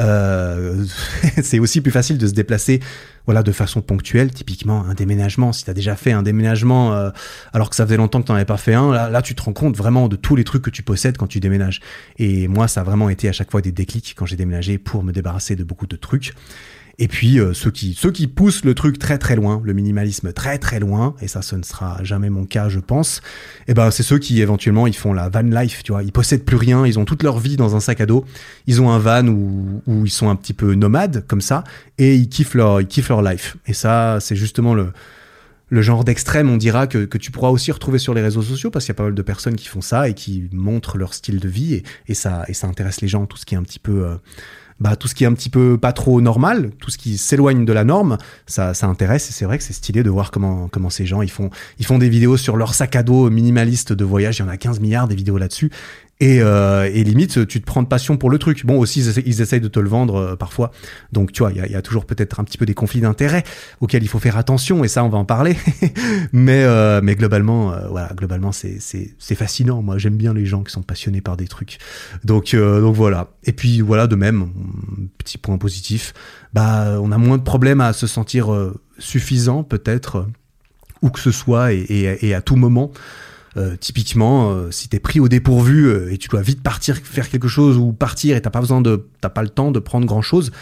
S1: Euh, c'est aussi plus facile de se déplacer voilà, de façon ponctuelle, typiquement un déménagement. Si tu as déjà fait un déménagement euh, alors que ça faisait longtemps que tu n'en avais pas fait un, là, là, tu te rends compte vraiment de tous les trucs que tu possèdes quand tu déménages. Et moi, ça a vraiment été à chaque fois des déclics quand j'ai déménagé pour me débarrasser de beaucoup de trucs. Et puis euh, ceux qui ceux qui poussent le truc très très loin, le minimalisme très très loin, et ça ce ne sera jamais mon cas je pense. Et eh ben c'est ceux qui éventuellement ils font la van life, tu vois, ils possèdent plus rien, ils ont toute leur vie dans un sac à dos, ils ont un van où, ils sont un petit peu nomades comme ça, et ils kiffent leur ils kiffent leur life. Et ça c'est justement le le genre d'extrême, on dira que, que, tu pourras aussi retrouver sur les réseaux sociaux parce qu'il y a pas mal de personnes qui font ça et qui montrent leur style de vie et, et ça et ça intéresse les gens tout ce qui est un petit peu euh, bah, tout ce qui est un petit peu pas trop normal, tout ce qui s'éloigne de la norme, ça, ça intéresse et c'est vrai que c'est stylé de voir comment, comment ces gens ils font, ils font des vidéos sur leur sac à dos minimaliste de voyage. Il y en a 15 milliards des vidéos là-dessus et, euh, et, limite, tu te prends de passion pour le truc. Bon, aussi, ils, essayent de te le vendre euh, parfois. Donc, tu vois, il y a, y a, toujours peut-être un petit peu des conflits d'intérêts auxquels il faut faire attention. Et ça, on va en parler. mais, euh, mais globalement, euh, voilà, globalement, c'est, fascinant. Moi, j'aime bien les gens qui sont passionnés par des trucs. Donc, euh, donc voilà. Et puis, voilà, de même, petit point positif, bah, on a moins de problèmes à se sentir suffisant, peut-être, où que ce soit et, et, et à tout moment. Euh, typiquement, euh, si t'es pris au dépourvu euh, et tu dois vite partir faire quelque chose ou partir et t'as pas besoin de, t'as pas le temps de prendre grand chose,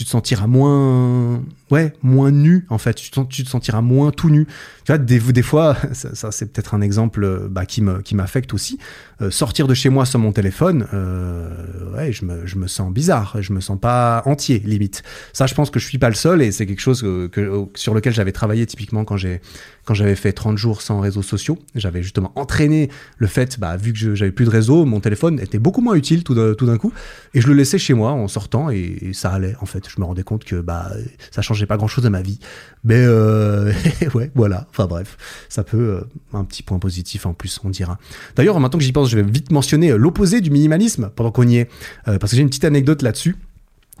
S1: tu te sentiras moins, ouais, moins nu en fait. Tu te, tu te sentiras moins tout nu. Tu vois, des, fois, ça, c'est peut-être un exemple bah, qui me, qui m'affecte aussi. Euh, sortir de chez moi sans mon téléphone, euh, ouais, je me, je me sens bizarre. Je me sens pas entier limite. Ça, je pense que je suis pas le seul et c'est quelque chose que, sur lequel j'avais travaillé typiquement quand j'ai, quand j'avais fait 30 jours sans réseaux sociaux. J'avais justement entraîné le fait, bah, vu que j'avais plus de réseau, mon téléphone était beaucoup moins utile tout d'un coup et je le laissais chez moi en sortant et ça allait en fait je me rendais compte que bah ça changeait pas grand chose à ma vie. Mais euh, ouais, voilà. Enfin bref, ça peut euh, un petit point positif en plus, on dira. D'ailleurs, maintenant que j'y pense, je vais vite mentionner euh, l'opposé du minimalisme pendant qu'on y est, parce que j'ai une petite anecdote là-dessus.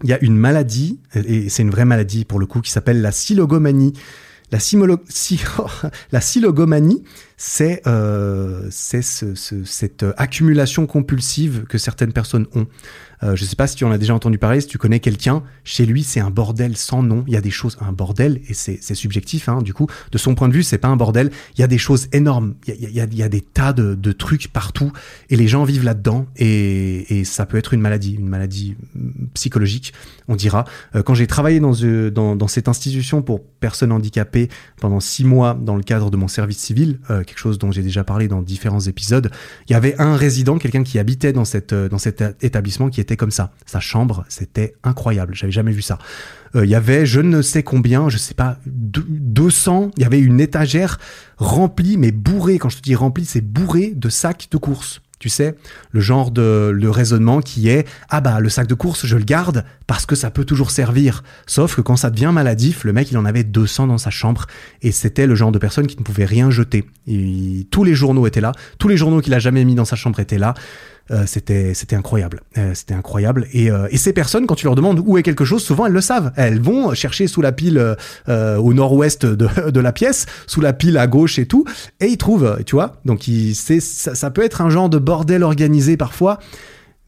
S1: Il y a une maladie, et c'est une vraie maladie pour le coup, qui s'appelle la silogomanie. La, la silogomanie, c'est euh, ce, cette accumulation compulsive que certaines personnes ont. Euh, je sais pas si tu en as déjà entendu parler, si tu connais quelqu'un, chez lui c'est un bordel sans nom. Il y a des choses, un bordel, et c'est subjectif, hein, du coup, de son point de vue, c'est pas un bordel. Il y a des choses énormes, il y a, des tas de, trucs partout, et les gens vivent là-dedans, et, ça peut être une maladie, une maladie mm, psychologique, on dira. Euh, quand j'ai travaillé dans, euh, dans, cette institution pour personnes handicapées pendant six mois dans le cadre de mon service civil, quelque chose dont j'ai déjà parlé dans différents épisodes. Il y avait un résident, quelqu'un qui habitait dans cet établissement qui était comme ça. Sa chambre, c'était incroyable. J'avais jamais vu ça. Il y avait je ne sais combien, je sais pas, 200. Il y avait une étagère remplie, mais bourrée. Quand je te dis remplie, c'est bourré de sacs de courses. Tu sais, le genre de le raisonnement qui est ah bah le sac de course je le garde parce que ça peut toujours servir. Sauf que quand ça devient maladif, le mec il en avait 200 dans sa chambre et c'était le genre de personne qui ne pouvait rien jeter. tous les journaux étaient là, tous les journaux qu'il a jamais mis dans sa chambre étaient là. Euh, c'était c'était incroyable, euh, c'était incroyable. Et, euh, et, ces personnes, quand tu leur demandes où est quelque chose, souvent elles le savent. Elles vont chercher sous la pile au nord-ouest de, de, la pièce, sous la pile à gauche et tout, et ils trouvent, tu vois. Donc il, ça, ça peut être un genre de bordel organisé parfois.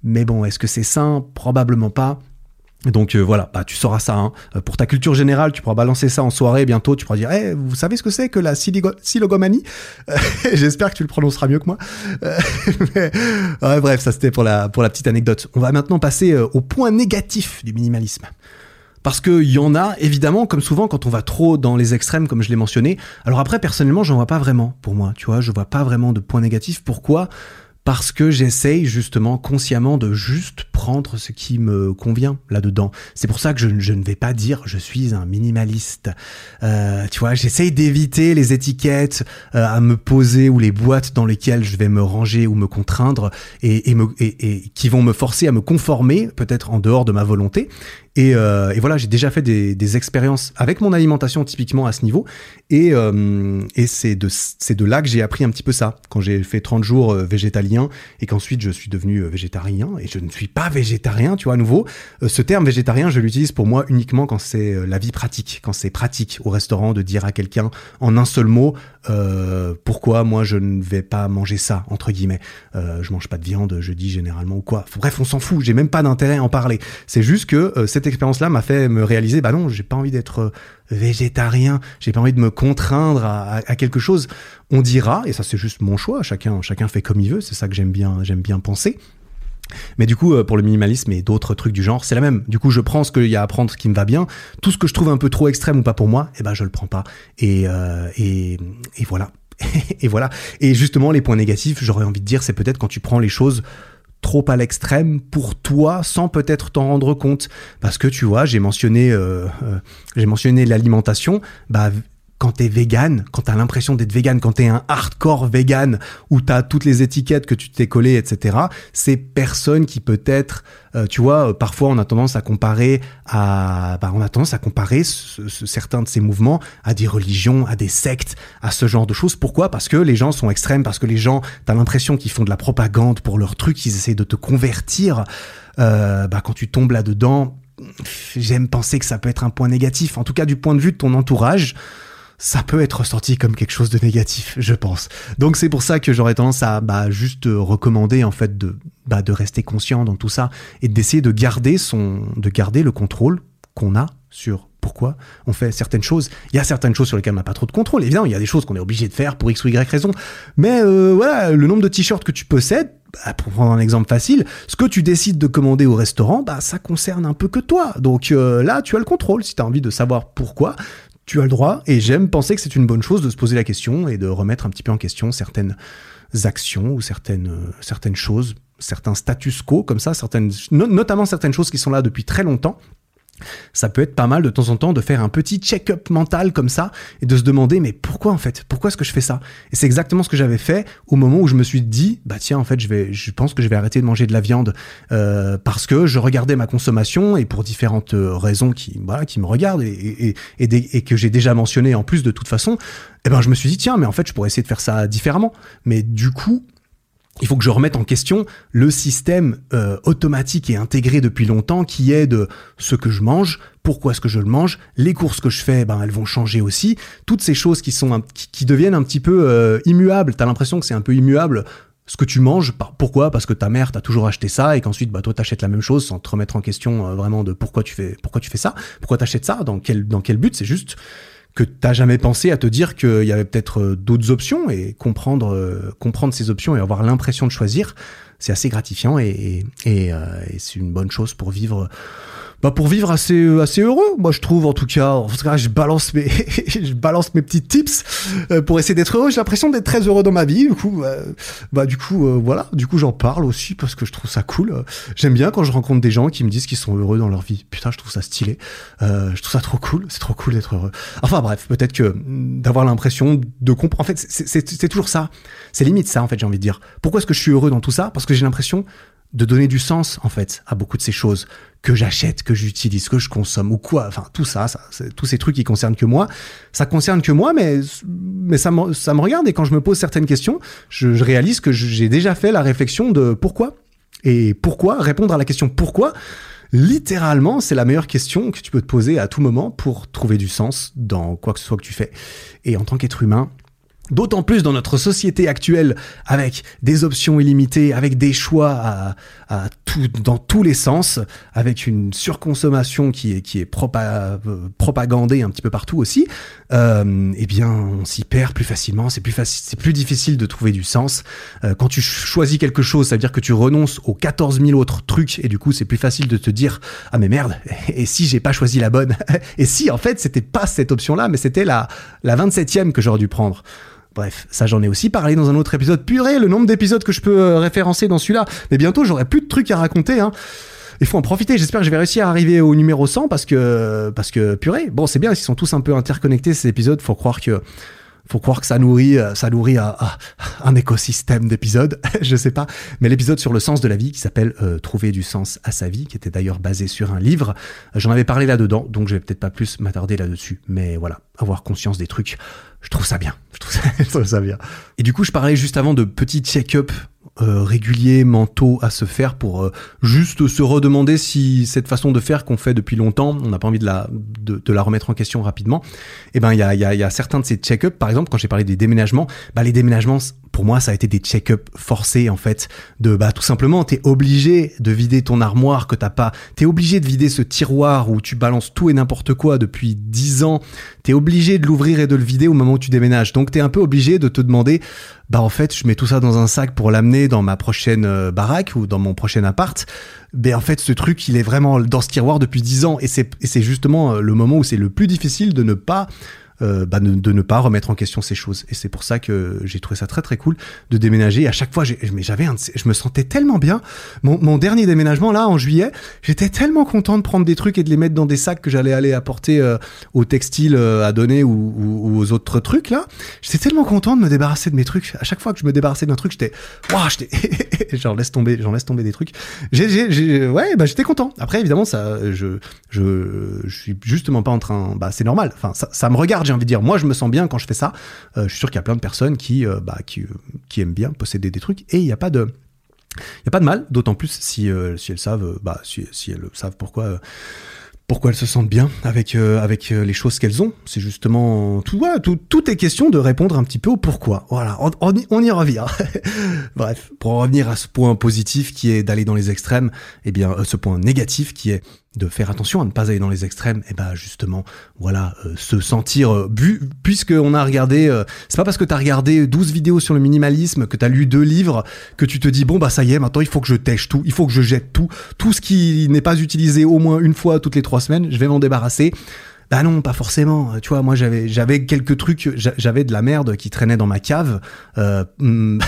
S1: Mais bon, est-ce que c'est sain? Probablement pas. Donc euh, voilà, bah, tu sauras ça. Hein. Euh, pour ta culture générale, tu pourras balancer ça en soirée bientôt. Tu pourras dire, hey, vous savez ce que c'est que la silogomanie? J'espère que tu le prononceras mieux que moi. bref, ça c'était pour la, pour la petite anecdote. On va maintenant passer euh, au point négatif du minimalisme. Parce qu'il y en a, évidemment, comme souvent, quand on va trop dans les extrêmes, comme je l'ai mentionné. Alors après, personnellement, j'en vois pas vraiment, pour moi. Tu vois, je vois pas vraiment de point négatif. Pourquoi? Parce que j'essaye justement consciemment de juste prendre ce qui me convient là-dedans. C'est pour ça que je, ne vais pas dire je suis un minimaliste. Euh, tu vois, j'essaye d'éviter les étiquettes euh, à me poser ou les boîtes dans lesquelles je vais me ranger ou me contraindre et, qui vont me forcer à me conformer, peut-être en dehors de ma volonté. Et, euh, et, voilà, j'ai déjà fait des, expériences avec mon alimentation typiquement à ce niveau. Et, euh, c'est de, de là que j'ai appris un petit peu ça. Quand j'ai fait 30 jours euh, végétalien et qu'ensuite je suis devenu végétarien. Et je ne suis pas végétarien, tu vois, à nouveau. Ce terme végétarien, je l'utilise pour moi uniquement quand c'est la vie pratique. Quand c'est pratique au restaurant de dire à quelqu'un en un seul mot euh, pourquoi moi je ne vais pas manger ça, entre guillemets. Euh, je mange pas de viande jeudi généralement ou quoi. Bref, on s'en fout, j'ai même pas d'intérêt à en parler. C'est juste que cette expérience-là m'a fait me réaliser, bah non, j'ai pas envie d'être euh, végétarien, j'ai pas envie de me contraindre à, quelque chose. On dira, et ça c'est juste mon choix, chacun, chacun fait comme il veut, c'est ça que j'aime bien, j'aime bien penser. Mais du coup, euh, pour le minimalisme et d'autres trucs du genre, c'est la même. Du coup, je prends ce qu'il y a à prendre, ce qui me va bien. Tout ce que je trouve un peu trop extrême ou pas pour moi, eh ben, je le prends pas. Et, euh, voilà. et voilà. Et justement, les points négatifs, j'aurais envie de dire, c'est peut-être quand tu prends les choses trop à l'extrême pour toi sans peut-être t'en rendre compte parce que tu vois j'ai mentionné euh, j'ai mentionné l'alimentation bah quand t'es vegan, quand t'as l'impression d'être vegan, quand t'es un hardcore vegan où t'as toutes les étiquettes que tu t'es collé, etc. C'est personne qui peut être, euh, tu vois, euh, parfois on a tendance à comparer à, bah, on a tendance à comparer certains de ces mouvements à des religions, à des sectes, à ce genre de choses. Pourquoi? Parce que les gens sont extrêmes, parce que les gens, t'as l'impression qu'ils font de la propagande pour leur truc, ils essaient de te convertir. Euh, bah, quand tu tombes là-dedans, j'aime penser que ça peut être un point négatif, en tout cas du point de vue de ton entourage ça peut être ressenti comme quelque chose de négatif, je pense. Donc c'est pour ça que j'aurais tendance à bah, juste recommander en fait de, bah, de rester conscient dans tout ça et d'essayer de garder son, de garder le contrôle qu'on a sur pourquoi on fait certaines choses. Il y a certaines choses sur lesquelles on n'a pas trop de contrôle. Évidemment, il y a des choses qu'on est obligé de faire pour x ou y raison. Mais euh, voilà, le nombre de t-shirts que tu possèdes, bah, pour prendre un exemple facile, ce que tu décides de commander au restaurant, bah, ça concerne un peu que toi. Donc euh, là, tu as le contrôle. Si tu as envie de savoir pourquoi, tu as le droit, et j'aime penser que c'est une bonne chose de se poser la question et de remettre un petit peu en question certaines actions ou certaines, euh, certaines choses, certains status quo comme ça, certaines, notamment certaines choses qui sont là depuis très longtemps ça peut être pas mal de temps en temps de faire un petit check-up mental comme ça et de se demander mais pourquoi en fait? Pourquoi est-ce que je fais ça? Et c'est exactement ce que j'avais fait au moment où je me suis dit bah tiens en fait je vais je pense que je vais arrêter de manger de la viande euh, parce que je regardais ma consommation et pour différentes euh, raisons qui voilà qui me regardent et, et que j'ai déjà mentionné en plus de toute façon eh ben je me suis dit tiens mais en fait je pourrais essayer de faire ça différemment. Mais du coup il faut que je remette en question le système euh, automatique et intégré depuis longtemps qui est de ce que je mange, pourquoi est-ce que je le mange, les courses que je fais, ben elles vont changer aussi, toutes ces choses qui sont qui, deviennent un petit peu euh, immuables. T'as l'impression que c'est un peu immuable ce que tu manges. Pourquoi? Parce que ta mère t'a toujours acheté ça et qu'ensuite bah toi t'achètes la même chose sans te remettre en question euh, vraiment de pourquoi tu fais pourquoi tu fais ça, pourquoi t'achètes ça, dans quel dans quel but? C'est juste que t'as jamais pensé à te dire qu'il y avait peut-être euh, d'autres options et comprendre euh, comprendre ces options et avoir l'impression de choisir, c'est assez gratifiant et, euh, et c'est une bonne chose pour vivre bah pour vivre assez assez heureux moi je trouve en tout cas. En tout cas je balance mes je balance mes petits tips euh, pour essayer d'être heureux. J'ai l'impression d'être très heureux dans ma vie du coup euh, bah du coup euh, voilà. Du coup j'en parle aussi parce que je trouve ça cool. J'aime bien quand je rencontre des gens qui me disent qu'ils sont heureux dans leur vie. Putain je trouve ça stylé. Je trouve ça trop cool. C'est trop cool d'être heureux. Enfin bref peut-être que mm, d'avoir l'impression de comprendre. En fait c'est toujours ça. C'est limite ça en fait j'ai envie de dire. Pourquoi est-ce que je suis heureux dans tout ça? Parce que j'ai l'impression de donner du sens en fait à beaucoup de ces choses que j'achète, que j'utilise, que je consomme ou quoi. Enfin tout ça, ça tous ces trucs qui concernent que moi, ça concerne que moi, mais mais ça me, ça me regarde et quand je me pose certaines questions, je, je réalise que j'ai déjà fait la réflexion de pourquoi et pourquoi? Répondre à la question pourquoi. Littéralement, c'est la meilleure question que tu peux te poser à tout moment pour trouver du sens dans quoi que ce soit que tu fais. Et en tant qu'être humain, D'autant plus dans notre société actuelle, avec des options illimitées, avec des choix à, à tout, dans tous les sens, avec une surconsommation qui est, qui est propa, propagandée un petit peu partout aussi, euh, eh bien, on s'y perd plus facilement. C'est plus c'est plus difficile de trouver du sens. Euh, quand tu choisis quelque chose, ça veut dire que tu renonces aux 14 000 autres trucs, et du coup, c'est plus facile de te dire ah mais merde, et si j'ai pas choisi la bonne, et si en fait c'était pas cette option-là, mais c'était la la 27e que j'aurais dû prendre. Bref, ça j'en ai aussi parlé dans un autre épisode. Purée, le nombre d'épisodes que je peux euh, référencer dans celui-là. Mais bientôt, j'aurai plus de trucs à raconter. Hein. Il faut en profiter. J'espère que je vais réussir à arriver au numéro 100 parce que, parce que purée. Bon, c'est bien, ils sont tous un peu interconnectés ces épisodes. Faut croire que, faut croire que ça nourrit, euh, ça nourrit un, écosystème d'épisodes. je sais pas. Mais l'épisode sur le sens de la vie qui s'appelle euh, Trouver du sens à sa vie, qui était d'ailleurs basé sur un livre. J'en avais parlé là-dedans, donc je vais peut-être pas plus m'attarder là-dessus. Mais voilà, avoir conscience des trucs je trouve ça bien. Je trouve ça, je trouve ça bien. Et du coup, je parlais juste avant de petits check-up euh, réguliers, mentaux à se faire pour euh, juste se redemander si cette façon de faire qu'on fait depuis longtemps, on n'a pas envie de la, de, de, la remettre en question rapidement. Et eh ben, il y a, y, a, y a certains de ces check-up, par exemple, quand j'ai parlé des déménagements, bah, les déménagements, pour moi, ça a été des check-up forcés, en fait, de, bah, tout simplement, t'es obligé de vider ton armoire que t'as pas, t'es obligé de vider ce tiroir où tu balances tout et n'importe quoi depuis 10 ans, t'es obligé de l'ouvrir et de le vider au moment où tu déménages. Donc, t'es un peu obligé de te demander, bah en fait je mets tout ça dans un sac pour l'amener dans ma prochaine euh, baraque ou dans mon prochain appart. Mais en fait ce truc il est vraiment dans ce tiroir depuis 10 ans et c'est justement euh, le moment où c'est le plus difficile de ne pas euh, bah, de, ne pas remettre en question ces choses. Et c'est pour ça que j'ai trouvé ça très très cool de déménager. Et à chaque fois, mais j'avais, je me sentais tellement bien. Mon, dernier déménagement là en juillet, j'étais tellement content de prendre des trucs et de les mettre dans des sacs que j'allais aller apporter euh, au textile euh, à donner ou, aux autres trucs là. J'étais tellement content de me débarrasser de mes trucs. À chaque fois que je me débarrassais d'un truc, j'étais, waouh, j'en laisse tomber, j'en laisse tomber des trucs. J'ai, ouais, bah j'étais content. Après évidemment ça, je, je, je suis justement pas en train, bah c'est normal. Enfin ça, ça me regarde j'ai envie de dire. Moi, je me sens bien quand je fais ça. Euh, je suis sûr qu'il y a plein de personnes qui, euh, bah, qui, qui, aiment bien posséder des trucs et il n'y a pas de. Il y a pas de mal, d'autant plus si, euh, si elles savent, bah, si, si elles savent pourquoi pourquoi elles se sentent bien avec avec les choses qu'elles ont. C'est justement tout, tout, tout est question de répondre un petit peu au pourquoi. Voilà, on, y revient. Bref, pour revenir à ce point positif qui est d'aller dans les extrêmes, eh bien ce point négatif qui est de faire attention à ne pas aller dans les extrêmes, et eh ben justement, voilà, euh, se sentir euh, bu, puisqu'on a regardé, euh, c'est pas parce que t'as regardé 12 vidéos sur le minimalisme, que t'as lu deux livres, que tu te dis bon bah ça y est, maintenant il faut que je tèche tout, il faut que je jette tout, tout ce qui n'est pas utilisé au moins une fois toutes les trois semaines, je vais m'en débarrasser. Bah non, pas forcément. Tu vois, moi j'avais j'avais quelques trucs, j'avais de la merde qui traînait dans ma cave euh,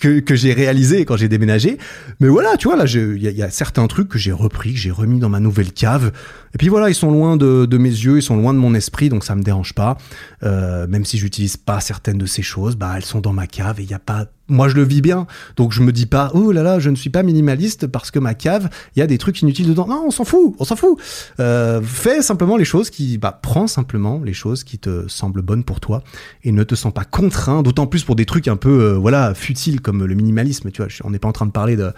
S1: que, que j'ai réalisé quand j'ai déménagé. Mais voilà, tu vois là, il y, y, a certains trucs que j'ai repris, que j'ai remis dans ma nouvelle cave. Et puis voilà, ils sont loin de, de, mes yeux, ils sont loin de mon esprit, donc ça me dérange pas. Euh, même si j'utilise pas certaines de ces choses, bah elles sont dans ma cave et il y a pas moi je le vis bien, donc je me dis pas oh là là je ne suis pas minimaliste parce que ma cave il y a des trucs inutiles dedans. Non, on s'en fout, on s'en fout. Euh, fais simplement les choses qui, bah prends simplement les choses qui te semblent bonnes pour toi et ne te sens pas contraint. D'autant plus pour des trucs un peu euh, voilà futiles comme le minimalisme. Tu vois, on n'est pas en train de parler de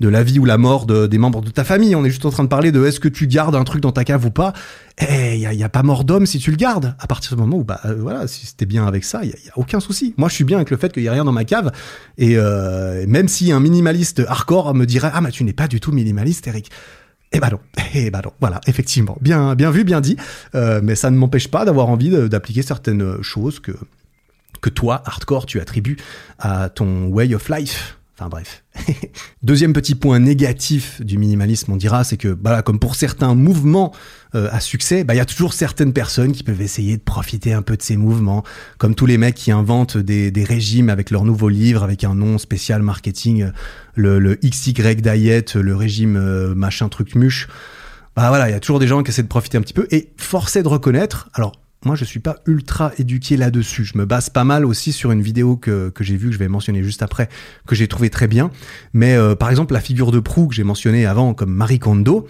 S1: de la vie ou la mort de, des membres de ta famille. On est juste en train de parler de est-ce que tu gardes un truc dans ta cave ou pas. Eh, il y a, pas mort d'homme si tu le gardes. À partir du moment où bah euh, voilà, si t'es bien avec ça, il y, y, a aucun souci. Moi, je suis bien avec le fait qu'il y a rien dans ma cave et euh, même si un minimaliste hardcore me dirait ah mais tu n'es pas du tout minimaliste, Eric. Eh ben non, eh ben non, voilà, effectivement, bien, bien vu, bien dit, euh, mais ça ne m'empêche pas d'avoir envie d'appliquer certaines choses que que toi, hardcore, tu attribues à ton way of life. Enfin bref, Deuxième petit point négatif du minimalisme, on dira, c'est que, voilà, comme pour certains mouvements euh, à succès, bah, il y a toujours certaines personnes qui peuvent essayer de profiter un peu de ces mouvements, comme tous les mecs qui inventent des, des régimes avec leur nouveau livre, avec un nom spécial marketing, le, le XY diet, le régime euh, machin truc muche. Bah voilà, il y a toujours des gens qui essaient de profiter un petit peu, et forcé de reconnaître, alors moi je suis pas ultra éduqué là-dessus. Je me base pas mal aussi sur une vidéo que, que j'ai vue, que je vais mentionner juste après, que j'ai trouvé très bien. Mais euh, par exemple, la figure de proue que j'ai mentionnée avant, comme Marie Kondo,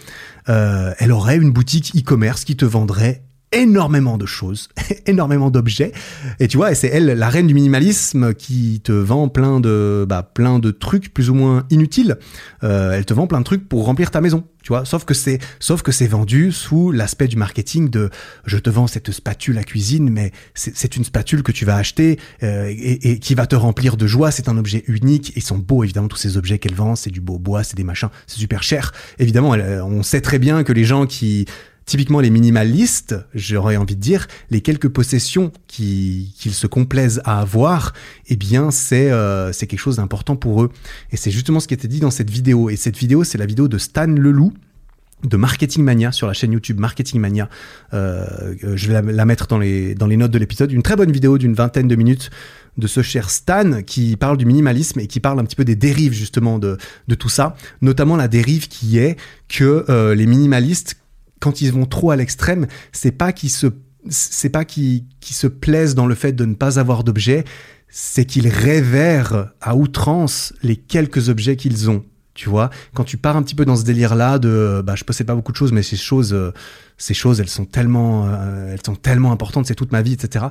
S1: euh, elle aurait une boutique e-commerce qui te vendrait énormément de choses, énormément d'objets. Et tu vois, c'est elle, la reine du minimalisme, qui te vend plein de, bah, plein de trucs plus ou moins inutiles. Euh, elle te vend plein de trucs pour remplir ta maison. Tu vois, sauf que c'est, sauf que c'est vendu sous l'aspect du marketing de, je te vends cette spatule à cuisine, mais c'est une spatule que tu vas acheter euh, et, et, qui va te remplir de joie. C'est un objet unique. Ils sont beaux, évidemment, tous ces objets qu'elle vend. C'est du beau bois, c'est des machins, c'est super cher. Évidemment, on sait très bien que les gens qui Typiquement, les minimalistes, j'aurais envie de dire, les quelques possessions qu'ils se complaisent à avoir, eh bien, c'est euh, c'est quelque chose d'important pour eux. Et c'est justement ce qui était dit dans cette vidéo. Et cette vidéo, c'est la vidéo de Stan Leloup, de Marketing Mania sur la chaîne YouTube Marketing Mania. Euh, je vais la, mettre dans les, dans les notes de l'épisode. Une très bonne vidéo d'une vingtaine de minutes de ce cher Stan qui parle du minimalisme et qui parle un petit peu des dérives justement de, de tout ça, notamment la dérive qui est que euh, les minimalistes quand ils vont trop à l'extrême, c'est pas qu'ils se c'est pas qu'ils se plaisent dans le fait de ne pas avoir d'objets, c'est qu'ils révèrent à outrance les quelques objets qu'ils ont. Tu vois, quand tu pars un petit peu dans ce délire-là de, bah, je possède pas beaucoup de choses, mais ces choses, euh, ces choses, elles sont tellement, euh, elles sont tellement importantes, c'est toute ma vie, etc.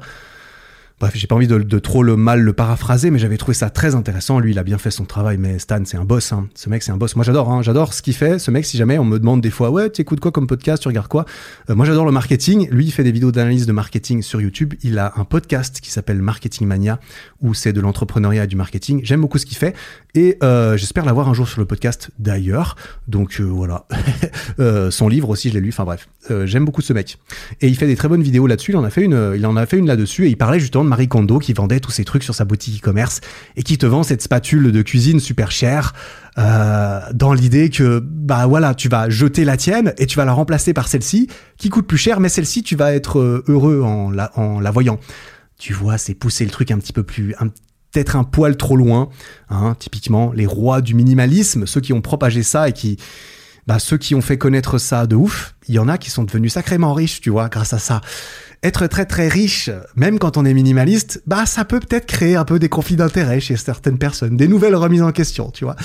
S1: Bref, j'ai pas envie de, trop le mal le paraphraser, mais j'avais trouvé ça très intéressant. Lui, il a bien fait son travail, mais Stan, c'est un boss. Hein. Ce mec, c'est un boss. Moi, j'adore. Hein. J'adore ce qu'il fait. Ce mec, si jamais on me demande des fois, ouais, tu écoutes quoi comme podcast, tu regardes quoi? Euh, Moi, j'adore le marketing. Lui, il fait des vidéos d'analyse de marketing sur YouTube. Il a un podcast qui s'appelle Marketing Mania, où c'est de l'entrepreneuriat et du marketing. J'aime beaucoup ce qu'il fait, et euh, j'espère l'avoir un jour sur le podcast d'ailleurs. Donc euh, voilà. son livre aussi, je l'ai lu. Enfin bref, j'aime beaucoup ce mec. Et il fait des très bonnes vidéos là-dessus. Il en a fait une. Il en a fait une là-dessus, et il parlait justement de Marie Kondo qui vendait tous ces trucs sur sa boutique e-commerce et qui te vend cette spatule de cuisine super chère euh, dans l'idée que bah voilà tu vas jeter la tienne et tu vas la remplacer par celle-ci qui coûte plus cher mais celle-ci tu vas être euh, heureux en la, en la voyant. Tu vois, c'est pousser le truc un petit peu plus peut-être un poil trop loin. Hein, typiquement, les rois du minimalisme, ceux qui ont propagé ça et qui, bah, ceux qui ont fait connaître ça de ouf, il y en a qui sont devenus sacrément riches, tu vois, grâce à ça être très très riche, même quand on est minimaliste, bah ça peut peut-être créer un peu des conflits d'intérêts chez certaines personnes, des nouvelles remises en question, tu vois.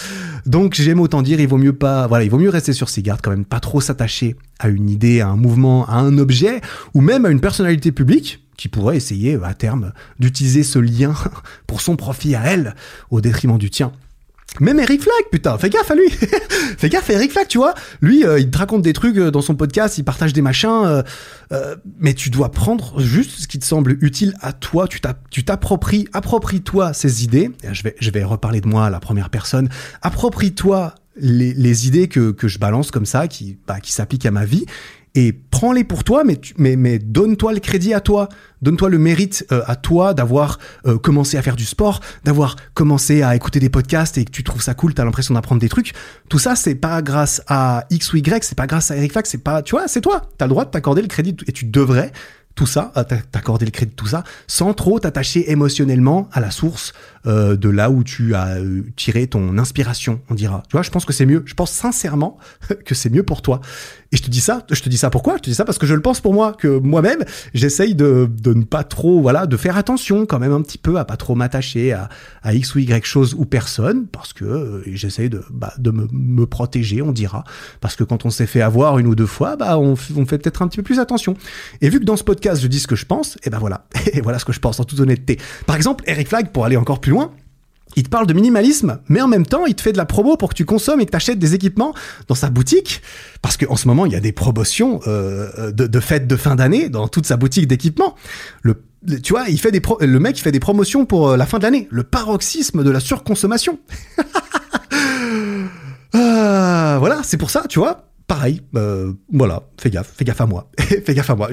S1: Donc j'aime autant dire, il vaut mieux pas, voilà, il vaut mieux rester sur ses gardes quand même, pas trop s'attacher à une idée, à un mouvement, à un objet, ou même à une personnalité publique qui pourrait essayer à terme d'utiliser ce lien pour son profit à elle, au détriment du tien. Même Eric Flag, putain, fais gaffe à lui. fais gaffe à Eric Flag, tu vois. Lui, euh, il te raconte des trucs euh, dans son podcast, il partage des machins, euh, mais tu dois prendre juste ce qui te semble utile à toi. Tu t'appropries, approprie-toi ces idées. Je vais, je vais reparler de moi à la première personne. Approprie-toi les, les, idées que, que je balance comme ça, qui, bah, qui s'appliquent à ma vie, et prends-les pour toi, mais, mais, mais donne-toi le crédit à toi. Donne-toi le mérite euh, à toi d'avoir euh, commencé à faire du sport, d'avoir commencé à écouter des podcasts et que tu trouves ça cool, tu as l'impression d'apprendre des trucs. Tout ça, c'est pas grâce à X ou Y, c'est pas grâce à Eric Fax, c'est pas, tu vois, c'est toi. Tu as le droit de t'accorder le crédit et tu devrais tout ça, t'accorder le crédit de tout ça, sans trop t'attacher émotionnellement à la source euh, de là où tu as euh, tiré ton inspiration, on dira. Tu vois, je pense que c'est mieux. Je pense sincèrement que c'est mieux pour toi. Et je te dis ça, je te dis ça pourquoi? Je te dis ça parce que je le pense pour moi, que moi-même, j'essaye de, de ne pas trop, voilà, de faire attention quand même un petit peu à pas trop m'attacher à, à X ou Y chose ou personne, parce que euh, j'essaye de, bah, de me, me, protéger, on dira. Parce que quand on s'est fait avoir une ou deux fois, bah, on, on fait peut-être un petit peu plus attention. Et vu que dans ce podcast, je dis ce que je pense, et ben voilà. Et voilà ce que je pense en toute honnêteté. Par exemple, Eric Flag, pour aller encore plus loin, il te parle de minimalisme, mais en même temps, il te fait de la promo pour que tu consommes et que tu achètes des équipements dans sa boutique. Parce qu'en ce moment, il y a des promotions euh, de, de fêtes de fin d'année dans toute sa boutique d'équipements. Le, tu vois, il fait des le mec, il fait des promotions pour euh, la fin de l'année. Le paroxysme de la surconsommation. euh, voilà, c'est pour ça, tu vois. Pareil, euh, voilà, fais gaffe, fais gaffe à moi, fais gaffe à moi.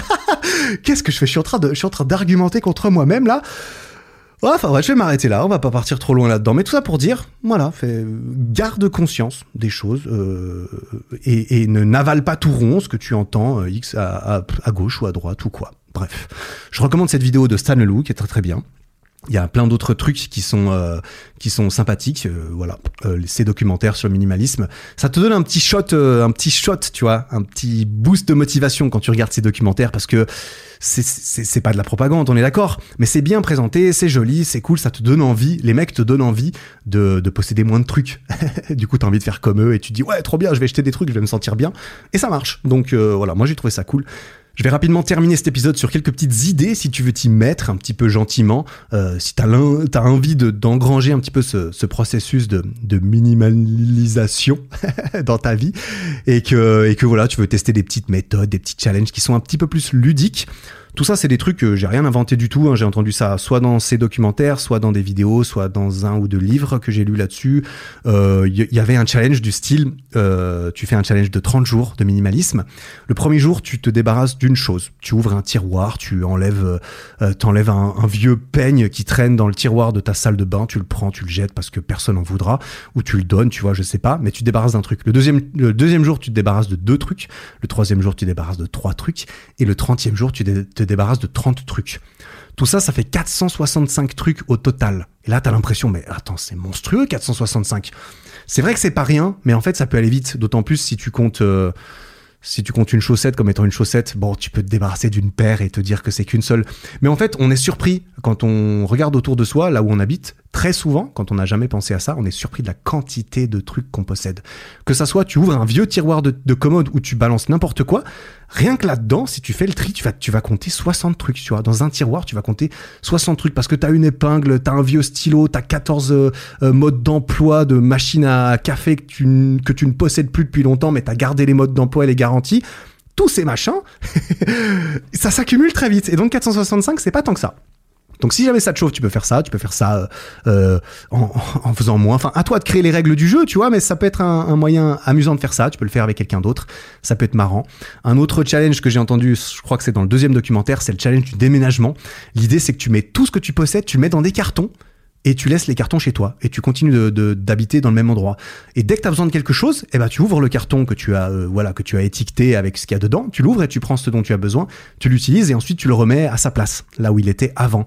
S1: Qu'est-ce que je fais? Je suis en train d'argumenter contre moi-même là. Enfin ouais, je vais m'arrêter là, on va pas partir trop loin là-dedans. Mais tout ça pour dire, voilà, fait, garde conscience des choses euh, et, et, ne n'avale pas tout rond ce que tu entends euh, X à, à, à, gauche ou à droite ou quoi. Bref, je recommande cette vidéo de Stan Leloup qui est très très bien. Il y a plein d'autres trucs qui sont euh, qui sont sympathiques. Euh, voilà, euh, ces documentaires sur le minimalisme, ça te donne un petit shot, euh, un petit shot, tu vois, un petit boost de motivation quand tu regardes ces documentaires parce que c'est pas de la propagande, on est d'accord, mais c'est bien présenté, c'est joli, c'est cool, ça te donne envie. Les mecs te donnent envie de, de posséder moins de trucs. du coup, t'as envie de faire comme eux et tu dis ouais, trop bien, je vais acheter des trucs, je vais me sentir bien et ça marche. Donc voilà, moi j'ai trouvé ça cool. Je vais rapidement terminer cet épisode sur quelques petites idées si tu veux t'y mettre un petit peu gentiment, euh, si tu as, envie d'engranger un petit peu ce, ce processus de, de, minimalisation dans ta vie et que, et que voilà, tu veux tester des petites méthodes, des petits challenges qui sont un petit peu plus ludiques. Tout ça, c'est des trucs que j'ai rien inventé du tout. Hein. J'ai entendu ça soit dans ces documentaires, soit dans des vidéos, soit dans un ou deux livres que j'ai lus là-dessus. Il euh, y, avait un challenge du style, euh, tu fais un challenge de 30 jours de minimalisme. Le premier jour, tu te débarrasses d'une chose. Tu ouvres un tiroir, tu enlèves, euh, t'enlèves un, vieux peigne qui traîne dans le tiroir de ta salle de bain, tu le prends, tu le jettes parce que personne en voudra, ou tu le donnes, tu vois, je sais pas, mais tu te débarrasses d'un truc. Le deuxième, le deuxième jour, tu te débarrasses de deux trucs. Le troisième jour, tu te débarrasses de trois trucs. Et le trentième jour, tu te débarrasses de 30 trucs. Tout ça, ça fait 465 trucs au total. Et là, t'as l'impression, mais attends, c'est monstrueux, 465. C'est vrai que c'est pas rien, mais en fait, ça peut aller vite. D'autant plus si tu comptes, euh, si tu comptes une chaussette comme étant une chaussette, bon, tu peux te débarrasser d'une paire et te dire que c'est qu'une seule. Mais en fait, on est surpris quand on regarde autour de soi, là où on habite, très souvent, quand on n'a jamais pensé à ça, on est surpris de la quantité de trucs qu'on possède. Que ça soit, tu ouvres un vieux tiroir de, de commode où tu balances n'importe quoi, rien que là-dedans, si tu fais le tri, tu vas, compter 60 trucs, tu vois. Dans un tiroir, tu vas compter 60 trucs parce que t'as une épingle, t'as un vieux stylo, t'as 14 euh, euh, modes d'emploi de machines à café que tu, que tu ne possèdes plus depuis longtemps, mais t'as gardé les modes d'emploi et les garanties. Tous ces machins, ça s'accumule très vite. Et donc 465, c'est pas tant que ça. Donc si jamais ça te chauffe, tu peux faire ça, tu peux faire ça euh, euh en, en, faisant moins. Enfin, à toi de créer les règles du jeu, tu vois, mais ça peut être un, un moyen amusant de faire ça. Tu peux le faire avec quelqu'un d'autre, ça peut être marrant. Un autre challenge que j'ai entendu, je crois que c'est dans le deuxième documentaire, c'est le challenge du déménagement. L'idée, c'est que tu mets tout ce que tu possèdes, tu le mets dans des cartons et tu laisses les cartons chez toi et tu continues d'habiter dans le même endroit. Et dès que tu as besoin de quelque chose, eh ben tu ouvres le carton que tu as euh, voilà que tu as étiqueté avec ce qu'il y a dedans, tu l'ouvres et tu prends ce dont tu as besoin, tu l'utilises et ensuite tu le remets à sa place, là où il était avant.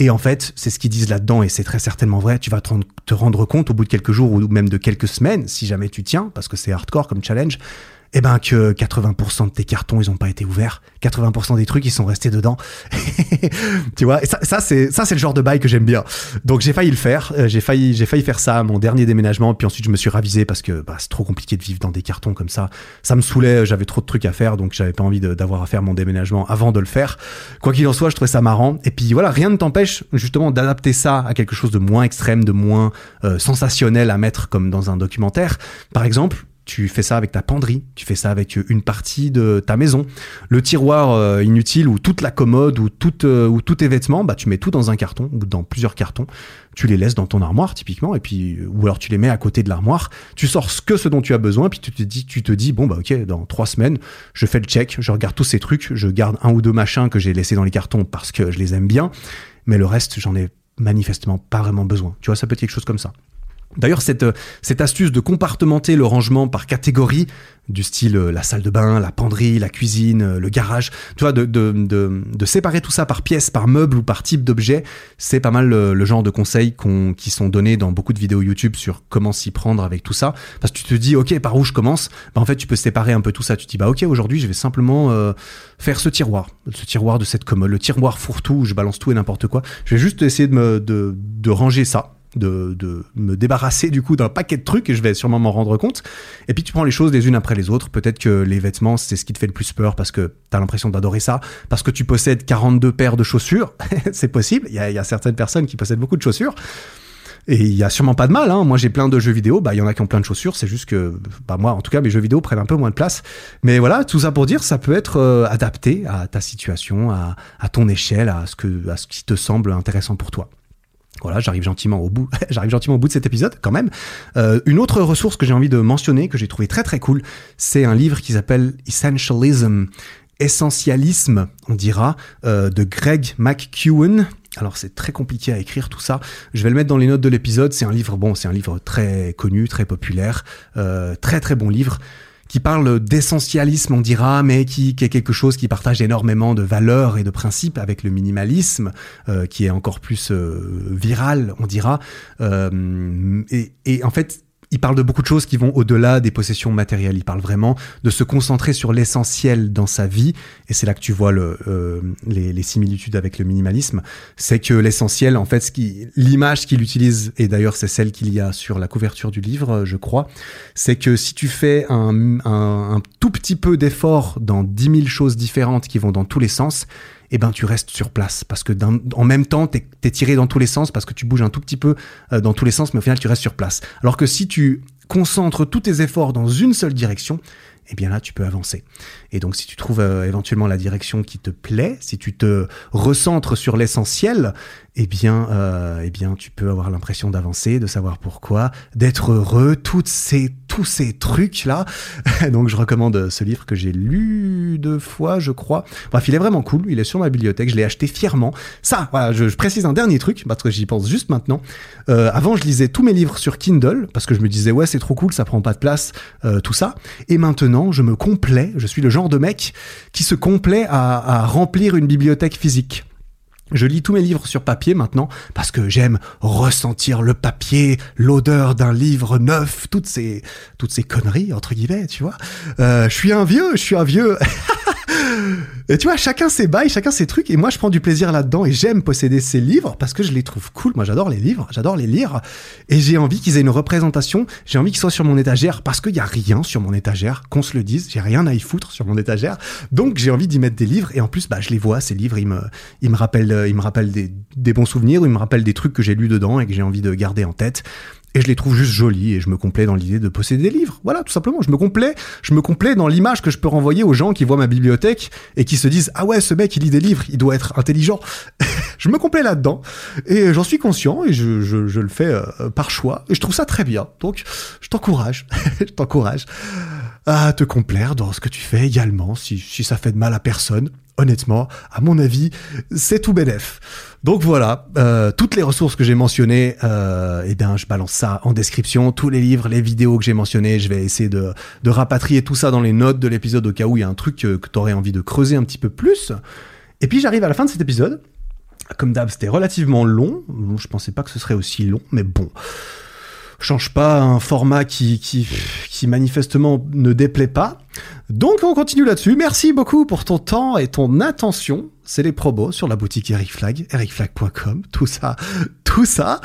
S1: Et en fait, c'est ce qu'ils disent là-dedans, et c'est très certainement vrai, tu vas te rendre compte au bout de quelques jours ou même de quelques semaines, si jamais tu tiens, parce que c'est hardcore comme challenge, eh ben que 80% de tes cartons ils ont pas été ouverts, 80% des trucs ils sont restés dedans. tu vois, ça, ça c'est ça c'est le genre de bail que j'aime bien. Donc j'ai failli le faire, euh, j'ai failli j'ai failli faire ça à mon dernier déménagement, puis ensuite je me suis ravisé parce que bah, c'est trop compliqué de vivre dans des cartons comme ça. Ça me saoulait, j'avais trop de trucs à faire, donc j'avais pas envie d'avoir à faire mon déménagement avant de le faire. Quoi qu'il en soit, je trouvais ça marrant. Et puis voilà, rien ne t'empêche justement d'adapter ça à quelque chose de moins extrême, de moins euh, sensationnel à mettre comme dans un documentaire. Par exemple, tu fais ça avec ta penderie, tu fais ça avec une partie de ta maison. Le tiroir euh, inutile ou toute la commode ou, tout, euh, ou tous tes vêtements, bah, tu mets tout dans un carton ou dans plusieurs cartons. Tu les laisses dans ton armoire typiquement et puis ou alors tu les mets à côté de l'armoire. Tu sors que ce dont tu as besoin puis tu te dis tu te dis bon bah ok dans trois semaines je fais le check, je regarde tous ces trucs, je garde un ou deux machins que j'ai laissés dans les cartons parce que je les aime bien, mais le reste j'en ai manifestement pas vraiment besoin. Tu vois ça peut être quelque chose comme ça. D'ailleurs, cette, cette astuce de compartimenter le rangement par catégorie, du style euh, la salle de bain, la penderie, la cuisine, euh, le garage, tu vois, de, de, de, séparer tout ça par pièce, par meuble ou par type d'objet, c'est pas mal le, genre de conseils qui sont donnés dans beaucoup de vidéos YouTube sur comment s'y prendre avec tout ça. Parce que tu te dis, ok, par où je commence? Bah, En fait, tu peux séparer un peu tout ça. Tu te dis, bah ok, aujourd'hui, je vais simplement euh, faire ce tiroir, ce tiroir de cette commode, le tiroir fourre-tout où je balance tout et n'importe quoi. Je vais juste essayer de, me, de ranger ça de, me débarrasser du coup d'un paquet de trucs et je vais sûrement m'en rendre compte. Et puis tu prends les choses les unes après les autres. Peut-être que les vêtements, c'est ce qui te fait le plus peur parce que tu as l'impression d'adorer ça, parce que tu possèdes 42 paires de chaussures. c'est possible. Il y a, y a certaines personnes qui possèdent beaucoup de chaussures. Et il y a sûrement pas de mal. Hein. Moi, j'ai plein de jeux vidéo. Bah, il y en a qui ont plein de chaussures. C'est juste que, bah, moi, en tout cas, mes jeux vidéo prennent un peu moins de place. Mais voilà, tout ça pour dire, ça peut être euh, adapté à ta situation, à, à ton échelle, à ce que, à ce qui te semble intéressant pour toi. Voilà, j'arrive gentiment au bout. de cet épisode, quand même. Euh, une autre ressource que j'ai envie de mentionner, que j'ai trouvé très très cool, c'est un livre qui s'appelle Essentialism. Essentialisme, on dira, euh, de Greg McEwen. Alors c'est très compliqué à écrire tout ça. Je vais le mettre dans les notes de l'épisode. C'est un livre, bon, c'est un livre très connu, très populaire, euh, très très bon livre qui parle d'essentialisme, on dira, mais qui, qui, est quelque chose qui partage énormément de valeurs et de principes avec le minimalisme, euh, qui est encore plus euh, viral, on dira. Euh, et, et, en fait, il parle de beaucoup de choses qui vont au-delà des possessions matérielles. Il parle vraiment de se concentrer sur l'essentiel dans sa vie. Et c'est là que tu vois euh, les, similitudes avec le minimalisme. C'est que l'essentiel, en fait, ce qui, l'image qu'il utilise, et d'ailleurs c'est celle qu'il y a sur la couverture du livre, je crois, c'est que si tu fais un, un, un tout petit peu d'effort dans dix mille choses différentes qui vont dans tous les sens, eh ben tu restes sur place. Parce que en même temps t'es es tiré dans tous les sens parce que tu bouges un tout petit peu euh, dans tous les sens mais au final tu restes sur place. Alors que si tu concentres tous tes efforts dans une seule direction eh bien là tu peux avancer et donc si tu trouves euh, éventuellement la direction qui te plaît si tu te recentres sur l'essentiel eh bien, euh, eh bien, tu peux avoir l'impression d'avancer, de savoir pourquoi, d'être heureux, ces, tous ces trucs là. Donc, je recommande ce livre que j'ai lu deux fois, je crois. Bref, il est vraiment cool. Il est sur ma bibliothèque. Je l'ai acheté fièrement. Ça, voilà, je, précise un dernier truc parce que j'y pense juste maintenant. Euh, avant, je lisais tous mes livres sur Kindle parce que je me disais ouais, c'est trop cool, ça prend pas de place, tout ça. Et maintenant, je me complais. Je suis le genre de mec qui se complaît à, remplir une bibliothèque physique. Je lis tous mes livres sur papier maintenant parce que j'aime ressentir le papier, l'odeur d'un livre neuf, toutes ces toutes ces conneries entre guillemets, tu vois. Euh, je suis un vieux, je suis un vieux. et tu vois, chacun ses bails, chacun ses trucs, et moi je prends du plaisir là-dedans et j'aime posséder ces livres parce que je les trouve cool. Moi j'adore les livres, j'adore les lire, et j'ai envie qu'ils aient une représentation, j'ai envie qu'ils soient sur mon étagère parce qu'il y a rien sur mon étagère, qu'on se le dise, j'ai rien à y foutre sur mon étagère, donc j'ai envie d'y mettre des livres, et en plus bah je les vois, ces livres, ils me, ils me rappellent, ils me rappellent des, des bons souvenirs, ils me rappellent des trucs que j'ai lus dedans et que j'ai envie de garder en tête et je les trouve juste jolis et je me complais dans l'idée de posséder des livres. Voilà, tout simplement, je me complais, je me complais dans l'image que je peux renvoyer aux gens qui voient ma bibliothèque et qui se disent "Ah ouais, ce mec, il lit des livres, il doit être intelligent." je me complais là-dedans et j'en suis conscient et je le fais euh, par choix et je trouve ça très bien. Donc, je t'encourage, je t'encourage à te complaire dans ce que tu fais également si si ça fait de mal à personne. Honnêtement, à mon avis, c'est tout bénef. Donc voilà, euh, toutes les ressources que j'ai mentionnées, euh, eh bien, je balance ça en description. Tous les livres, les vidéos que j'ai mentionnées, je vais essayer de, de, rapatrier tout ça dans les notes de l'épisode au cas où il y a un truc que, que tu aurais envie de creuser un petit peu plus. Et puis j'arrive à la fin de cet épisode. Comme d'hab, c'était relativement long. Je pensais pas que ce serait aussi long, mais bon change pas un format qui, qui, qui manifestement ne déplaît pas. Donc on continue là-dessus. Merci beaucoup pour ton temps et ton attention. C'est les probos sur la boutique Eric Flag, ericflag.com, tout ça, tout ça.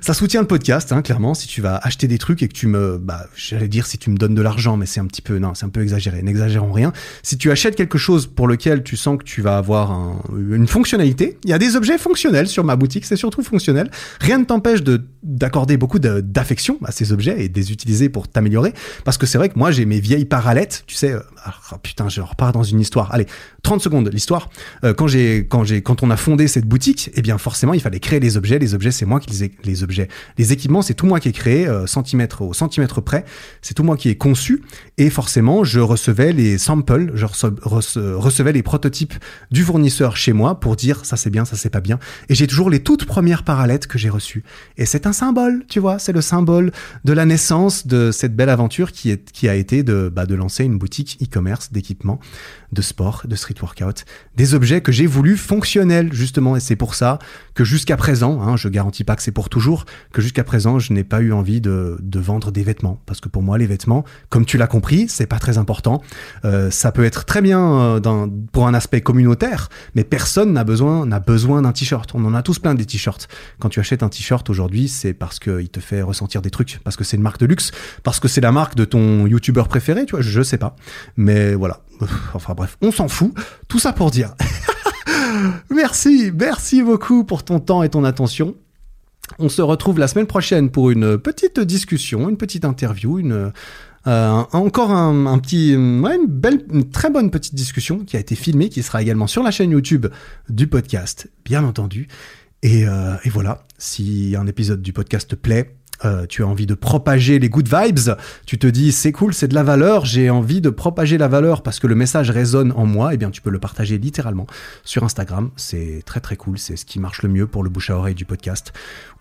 S1: Ça soutient le podcast, hein, clairement. Si tu vas acheter des trucs et que tu me, bah, j'allais dire si tu me donnes de l'argent, mais c'est un petit peu, non, c'est un peu exagéré. N'exagérons rien. Si tu achètes quelque chose pour lequel tu sens que tu vas avoir un, une fonctionnalité, il y a des objets fonctionnels sur ma boutique. C'est surtout fonctionnel. Rien ne t'empêche de d'accorder beaucoup d'affection à ces objets et de les utiliser pour t'améliorer. Parce que c'est vrai que moi j'ai mes vieilles parallettes, tu sais, oh, putain, je repars dans une histoire. Allez, 30 secondes l'histoire. Euh, quand j'ai quand j'ai quand on a fondé cette boutique, eh bien forcément il fallait créer les objets. Les objets c'est moi qui les les objets. Les équipements c'est tout moi qui ai créé euh, centimètre au centimètre près. C'est tout moi qui ai conçu et forcément je recevais les samples, je recevais les prototypes du fournisseur chez moi pour dire ça c'est bien, ça c'est pas bien. Et j'ai toujours les toutes premières parallettes que j'ai reçues. Et c'est un symbole, tu vois, c'est le symbole de la naissance de cette belle aventure qui est qui a été de bah, de lancer une boutique e-commerce d'équipements de sport, de street workout, des objets que j'ai voulu fonctionnels justement, et c'est pour ça que jusqu'à présent, hein, je garantis pas que c'est pour toujours, que jusqu'à présent je n'ai pas eu envie de, vendre des vêtements, parce que pour moi les vêtements, comme tu l'as compris, c'est pas très important. Euh, ça peut être très bien euh, pour un aspect communautaire, mais personne n'a besoin n'a besoin d'un t-shirt. On en a tous plein des t-shirts. Quand tu achètes un t-shirt aujourd'hui, c'est parce qu'il te fait ressentir des trucs, parce que c'est une marque de luxe, parce que c'est la marque de ton youtubeur préféré, tu vois, je sais pas. Mais voilà, Enfin bref, on s'en fout. Tout ça pour dire. merci, merci beaucoup pour ton temps et ton attention. On se retrouve la semaine prochaine pour une petite discussion, une petite interview, une euh, encore un, petit, ouais, une belle, une très bonne petite discussion qui a été filmée, qui sera également sur la chaîne YouTube du podcast, bien entendu. Et, euh, et voilà, si un épisode du podcast te plaît, euh, tu as envie de propager les good vibes, tu te dis c'est cool, c'est de la valeur, j'ai envie de propager la valeur parce que le message résonne en moi, eh bien tu peux le partager littéralement sur Instagram, c'est très très cool, c'est ce qui marche le mieux pour le bouche à oreille du podcast.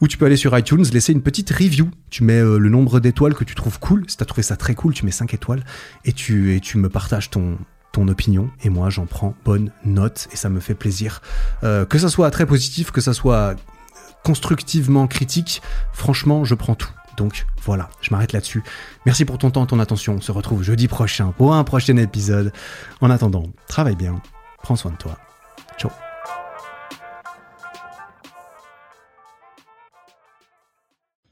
S1: Ou tu peux aller sur iTunes, laisser une petite review, tu mets euh, le nombre d'étoiles que tu trouves cool, si tu as trouvé ça très cool, tu mets 5 étoiles et tu, et tu me partages ton, ton opinion. Et moi j'en prends bonne note. Et ça me fait plaisir. Euh, que ça soit très positif, que ça soit constructivement critique, franchement je prends tout. Donc voilà, je m'arrête là-dessus. Merci pour ton temps, ton attention. On se retrouve jeudi prochain pour un prochain épisode. En attendant, travaille bien, prends soin de toi. Ciao.